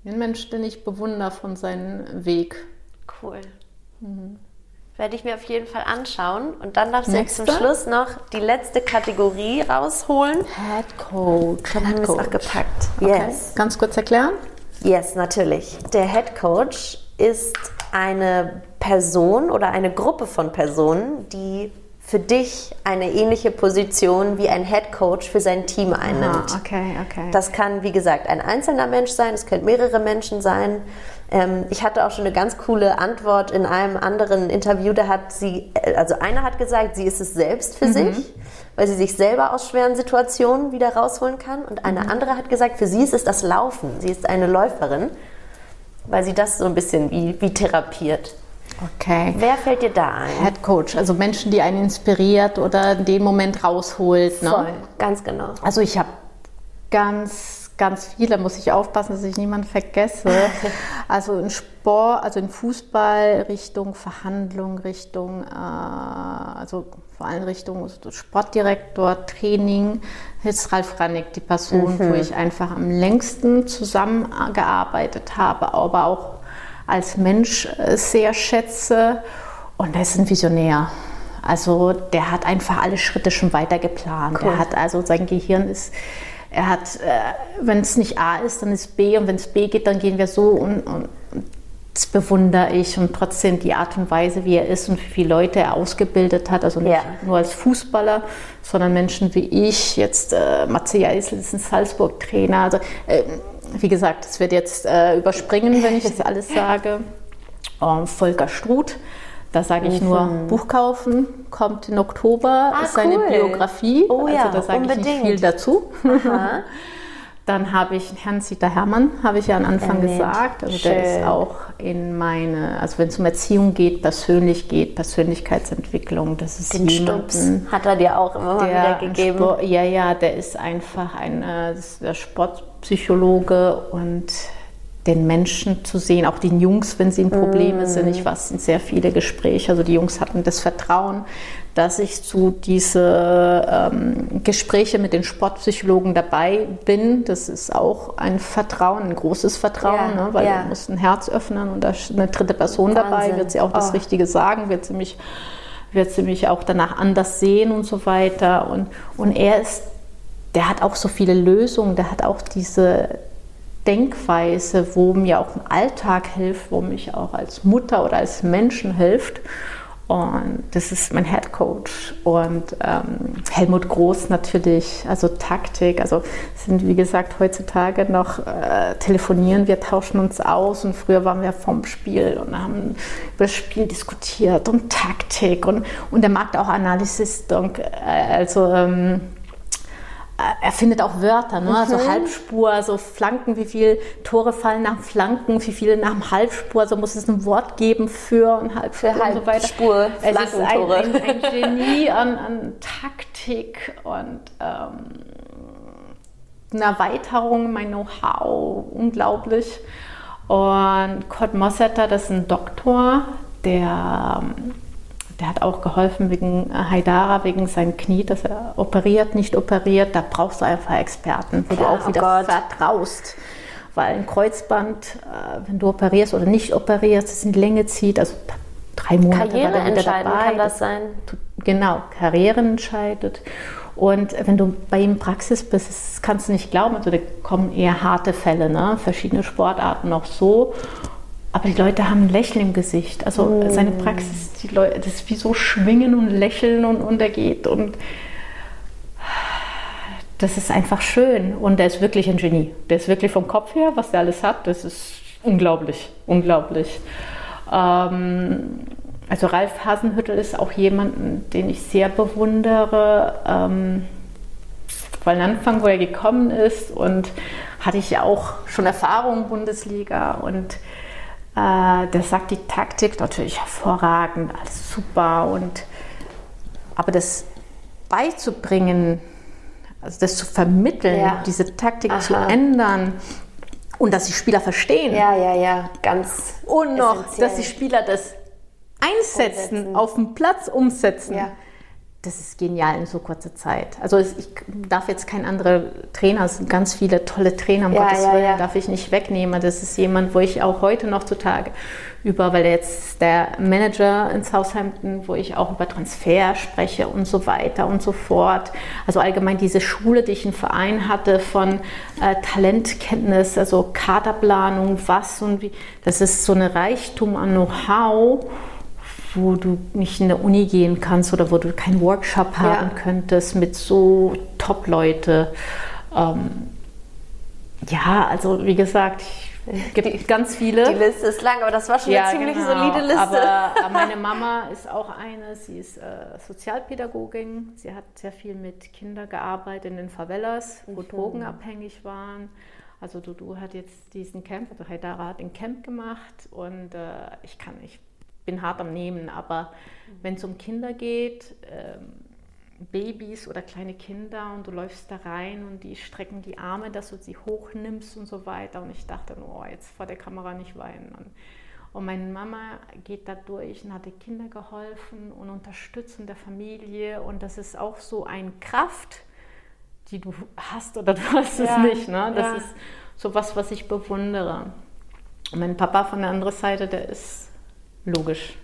[SPEAKER 1] den Menschen, den ich bewundere von seinem Weg.
[SPEAKER 2] Cool. Werde ich mir auf jeden Fall anschauen. Und dann darfst du jetzt zum. Schluss noch die letzte Kategorie rausholen.
[SPEAKER 1] Head Coach.
[SPEAKER 2] Dann haben wir es auch gepackt. Yes.
[SPEAKER 1] Ganz kurz erklären?
[SPEAKER 2] Yes, natürlich. Der Head Coach ist eine Person oder eine Gruppe von Personen, die für dich eine ähnliche Position wie ein Head Coach für sein Team einnimmt.
[SPEAKER 1] Ah, okay, okay.
[SPEAKER 2] Das kann, wie gesagt, ein einzelner Mensch sein, es können mehrere Menschen sein. Ähm, ich hatte auch schon eine ganz coole Antwort in einem anderen Interview, da hat sie, äh, also einer hat gesagt, sie ist es selbst für sich, weil sie sich selber aus schweren Situationen wieder rausholen kann. Und eine andere hat gesagt, für sie ist es das Laufen. Sie ist eine Läuferin, weil sie das so ein bisschen wie, wie therapiert.
[SPEAKER 1] okay.
[SPEAKER 2] Wer fällt dir da ein?
[SPEAKER 1] Head Coach, also Menschen, die einen inspiriert oder in dem Moment rausholt. Ne?
[SPEAKER 2] Voll, ganz genau.
[SPEAKER 1] Also ich habe ganz, ganz viele, muss ich aufpassen, dass ich niemanden vergesse. Also in Sport, also in Fußball Richtung Verhandlung, Richtung, äh, also vor allem Richtung Sportdirektor, Training, ist Ralf Rannig die Person, wo ich einfach am längsten zusammengearbeitet habe, aber auch als Mensch äh, sehr schätze. Und er ist ein Visionär. Also der hat einfach alle Schritte schon weiter geplant.
[SPEAKER 2] Cool.
[SPEAKER 1] Er hat also sein Gehirn ist, er hat, äh, wenn es nicht A ist, dann ist B und wenn es B geht, dann gehen wir so und, und das bewundere ich und trotzdem die Art und Weise, wie er ist und wie viele Leute er ausgebildet hat, also nicht
[SPEAKER 2] Ja.
[SPEAKER 1] nur als Fußballer, sondern Menschen wie ich, jetzt äh, Matze Eisel ist ein Salzburg-Trainer, also äh, wie gesagt, das wird jetzt äh, überspringen, wenn ich das alles sage. Ähm, Volker Struth, da sage ich nur Buch kaufen, kommt im Oktober,
[SPEAKER 2] Ah,
[SPEAKER 1] ist seine
[SPEAKER 2] cool.
[SPEAKER 1] Biografie,
[SPEAKER 2] Oh ja,
[SPEAKER 1] also da sage ich nicht viel dazu. Dann habe ich Herrn Zita Hermann, habe ich ja am Anfang
[SPEAKER 2] Erwähnt.
[SPEAKER 1] gesagt. Also der ist auch in meine, also wenn es um Erziehung geht, persönlich geht, Persönlichkeitsentwicklung, das ist
[SPEAKER 2] Den Stups hat er dir auch immer mal wieder
[SPEAKER 1] der
[SPEAKER 2] gegeben.
[SPEAKER 1] Sport, ja, ja, der ist einfach ein äh, Sportpsychologe und den Menschen zu sehen, auch den Jungs, wenn sie in Probleme sind. Ich war in sehr viele Gespräche. Also die Jungs hatten das Vertrauen, dass ich zu diese ähm, Gespräche mit den Sportpsychologen dabei bin. Das ist auch ein Vertrauen, ein großes Vertrauen,
[SPEAKER 2] Ja,
[SPEAKER 1] ne? weil
[SPEAKER 2] ja.
[SPEAKER 1] du musst ein Herz öffnen und da ist eine dritte Person dabei,
[SPEAKER 2] Wahnsinn.
[SPEAKER 1] wird sie auch das
[SPEAKER 2] Oh.
[SPEAKER 1] Richtige sagen, wird sie mich wird sie mich auch danach anders sehen und so weiter. Und, und er ist, der hat auch so viele Lösungen, der hat auch diese Denkweise, wo mir auch im Alltag hilft, wo mich auch als Mutter oder als Menschen hilft. Und das ist mein Head Coach. Und ähm, Helmut Groß natürlich, also Taktik. Also sind, wie gesagt, heutzutage noch äh, telefonieren, wir tauschen uns aus. Und früher waren wir vom Spiel und haben über das Spiel diskutiert und Taktik. Und, und er Analysis. Und, äh, also ähm, er findet auch Wörter, ne? also Halbspur, so Flanken, wie viele Tore fallen nach Flanken, wie viele nach dem Halbspur, so muss es ein Wort geben für und Halbspur
[SPEAKER 2] Für
[SPEAKER 1] und so weiter.
[SPEAKER 2] Halbspur,
[SPEAKER 1] Es ist ein, ein, ein Genie an, an Taktik und ähm, eine Erweiterung, mein Know-how, unglaublich. Und Kurt Mossetter, das ist ein Doktor, der, ähm, der hat auch geholfen wegen Haidara, wegen seinem Knie, dass er operiert, nicht operiert. Da brauchst du einfach Experten, wo
[SPEAKER 2] Klar,
[SPEAKER 1] du auch
[SPEAKER 2] oh
[SPEAKER 1] wieder
[SPEAKER 2] Gott.
[SPEAKER 1] vertraust. Weil ein Kreuzband, äh, wenn du operierst oder nicht operierst, es in die Länge zieht, also drei Monate
[SPEAKER 2] Karriere
[SPEAKER 1] war
[SPEAKER 2] entscheiden
[SPEAKER 1] dabei.
[SPEAKER 2] kann das sein.
[SPEAKER 1] Genau, Karriere entscheidet. Und wenn du bei ihm in Praxis bist, das kannst du nicht glauben, also da kommen eher harte Fälle, ne? verschiedene Sportarten auch so. Aber die Leute haben ein Lächeln im Gesicht. Also seine Praxis, die Leute, das ist wie so schwingen und lächeln und, und er geht. Und das ist einfach schön. Und der ist wirklich ein Genie. Der ist wirklich vom Kopf her, was der alles hat, das ist unglaublich, unglaublich. Ähm, also Ralf Hasenhüttel ist auch jemanden, den ich sehr bewundere. Ähm, weil Anfang, wo er gekommen ist und hatte ich ja auch schon Erfahrung Bundesliga und der sagt die Taktik natürlich hervorragend, alles super und aber das beizubringen, also das zu vermitteln, ja. diese Taktik Aha. zu ändern und dass die Spieler verstehen.
[SPEAKER 2] Ja, ja, ja, ganz.
[SPEAKER 1] Und noch, essentiell. dass die Spieler das einsetzen, umsetzen. auf dem Platz umsetzen. Ja das ist genial in so kurzer Zeit. Also ich darf jetzt kein anderer Trainer, es sind ganz viele tolle Trainer, um ja, Gottes ja, Willen, ja. darf ich nicht wegnehmen. Das ist jemand, wo ich auch heute noch zutage über, weil er jetzt der Manager in Southampton, wo ich auch über Transfer spreche und so weiter und so fort. Also allgemein diese Schule, die ich im Verein hatte von äh, Talentkenntnis, also Kaderplanung, was und wie, das ist so eine Reichtum an Know-how wo du nicht in der Uni gehen kannst oder wo du keinen Workshop haben ja. könntest mit so Top-Leute. Ähm, ja, also wie gesagt, es gibt ganz viele.
[SPEAKER 2] Die Liste ist lang, aber das war schon ja, eine ziemlich genau. solide Liste.
[SPEAKER 1] Aber meine Mama ist auch eine, sie ist äh, Sozialpädagogin. Sie hat sehr viel mit Kindern gearbeitet in den Favelas, wo mhm. drogenabhängig waren. Also Dudu hat jetzt diesen Camp, also Haidara hat den Camp gemacht und äh, ich kann nicht bin hart am Nehmen, aber wenn es um Kinder geht, ähm, Babys oder kleine Kinder und du läufst da rein und die strecken die Arme, dass du sie hochnimmst und so weiter. Und ich dachte, oh, jetzt vor der Kamera nicht weinen. Und, und meine Mama geht da durch und hat den Kindern geholfen und unterstützt in der Familie. Und das ist auch so eine Kraft, die du hast oder du hast ja, es nicht. Ne? Das ja. ist so was, was ich bewundere. Und mein Papa von der anderen Seite, der ist logisch.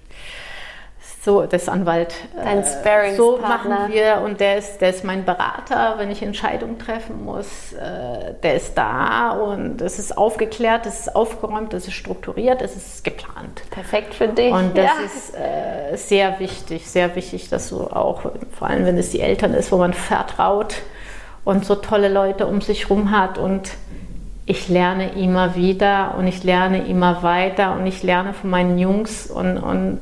[SPEAKER 1] So, das Anwalt.
[SPEAKER 2] Dein äh,
[SPEAKER 1] So machen wir und der ist, der ist mein Berater, wenn ich Entscheidungen treffen muss. Äh, der ist da und es ist aufgeklärt, es ist aufgeräumt, es ist strukturiert, es ist geplant.
[SPEAKER 2] Perfekt für dich.
[SPEAKER 1] Und das ja. ist äh, sehr wichtig, sehr wichtig, dass du auch, vor allem wenn es die Eltern ist, wo man vertraut und so tolle Leute um sich herum hat und ich lerne immer wieder und ich lerne immer weiter und ich lerne von meinen Jungs und, und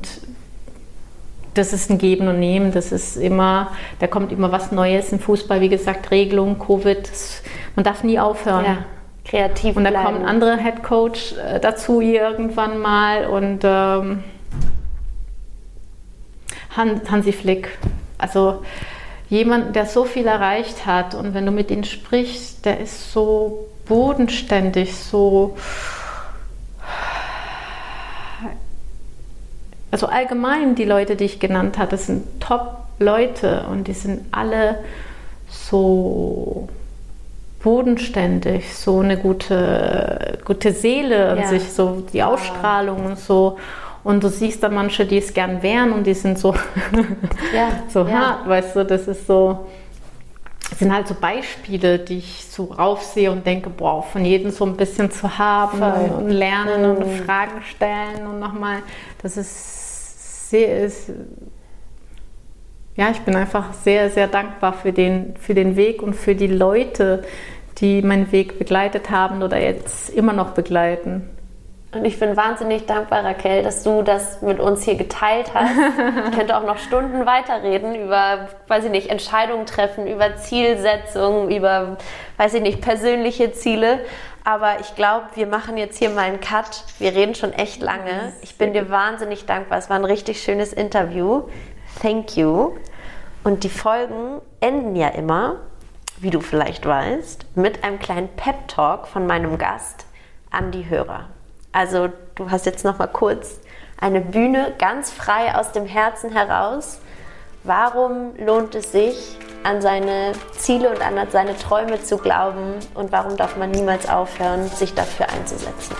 [SPEAKER 1] das ist ein Geben und Nehmen, das ist immer, da kommt immer was Neues im Fußball, wie gesagt, Regelung, Covid, man darf nie aufhören. Ja,
[SPEAKER 2] kreativ
[SPEAKER 1] Und da bleiben. kommt ein anderer Head Coach äh, dazu irgendwann mal und ähm, Hansi Flick, also jemand, der so viel erreicht hat und wenn du mit ihm sprichst, der ist so bodenständig, so also allgemein die Leute, die ich genannt hatte, sind Top-Leute und die sind alle so bodenständig, so eine gute, gute Seele ja. sich, so die Ausstrahlung und so. Und du siehst da manche, die es gern wären und die sind so, ja. so ja. hart, weißt du, das ist so sind halt so Beispiele, die ich so raufsehe und denke, boah, von jedem so ein bisschen zu haben Voll. und lernen mhm. und Fragen stellen und nochmal, das ist sehr, ist, ja, ich bin einfach sehr, sehr dankbar für den, für den Weg und für die Leute, die meinen Weg begleitet haben oder jetzt immer noch begleiten.
[SPEAKER 2] Und ich bin wahnsinnig dankbar, Raquel, dass du das mit uns hier geteilt hast. Ich könnte auch noch Stunden weiterreden über, weiß ich nicht, Entscheidungen treffen, über Zielsetzungen, über, weiß ich nicht, persönliche Ziele. Aber ich glaube, wir machen jetzt hier mal einen Cut. Wir reden schon echt lange. Ich bin dir wahnsinnig dankbar. Es war ein richtig schönes Interview. Thank you. Und die Folgen enden ja immer, wie du vielleicht weißt, mit einem kleinen Pep-Talk von meinem Gast an die Hörer. Also du hast jetzt noch mal kurz eine Bühne ganz frei aus dem Herzen heraus. Warum lohnt es sich, an seine Ziele und an seine Träume zu glauben und warum darf man niemals aufhören, sich dafür einzusetzen?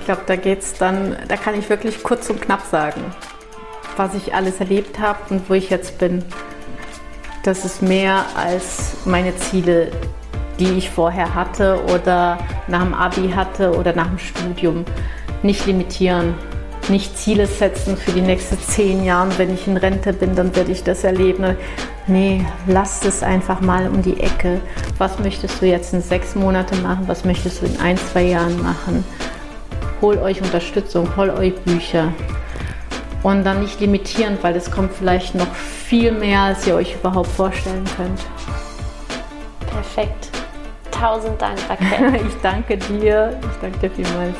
[SPEAKER 1] Ich glaube, da geht's dann, da kann ich wirklich kurz und knapp sagen, was ich alles erlebt habe und wo ich jetzt bin. Das ist mehr als meine Ziele, die ich vorher hatte oder nach dem Abi hatte oder nach dem Studium, nicht limitieren. nicht Ziele setzen für die nächsten zehn Jahre. Wenn ich in Rente bin, dann werde ich das erleben. Nee, lasst es einfach mal um die Ecke. Was möchtest du jetzt in sechs Monaten machen? Was möchtest du in ein, zwei Jahren machen? Hol euch Unterstützung, hol euch Bücher. Und dann nicht limitieren, weil es kommt vielleicht noch viel mehr, als ihr euch überhaupt vorstellen könnt.
[SPEAKER 2] Perfekt. Tausend Dank, Raquel.
[SPEAKER 1] ich danke dir. Ich danke dir vielmals.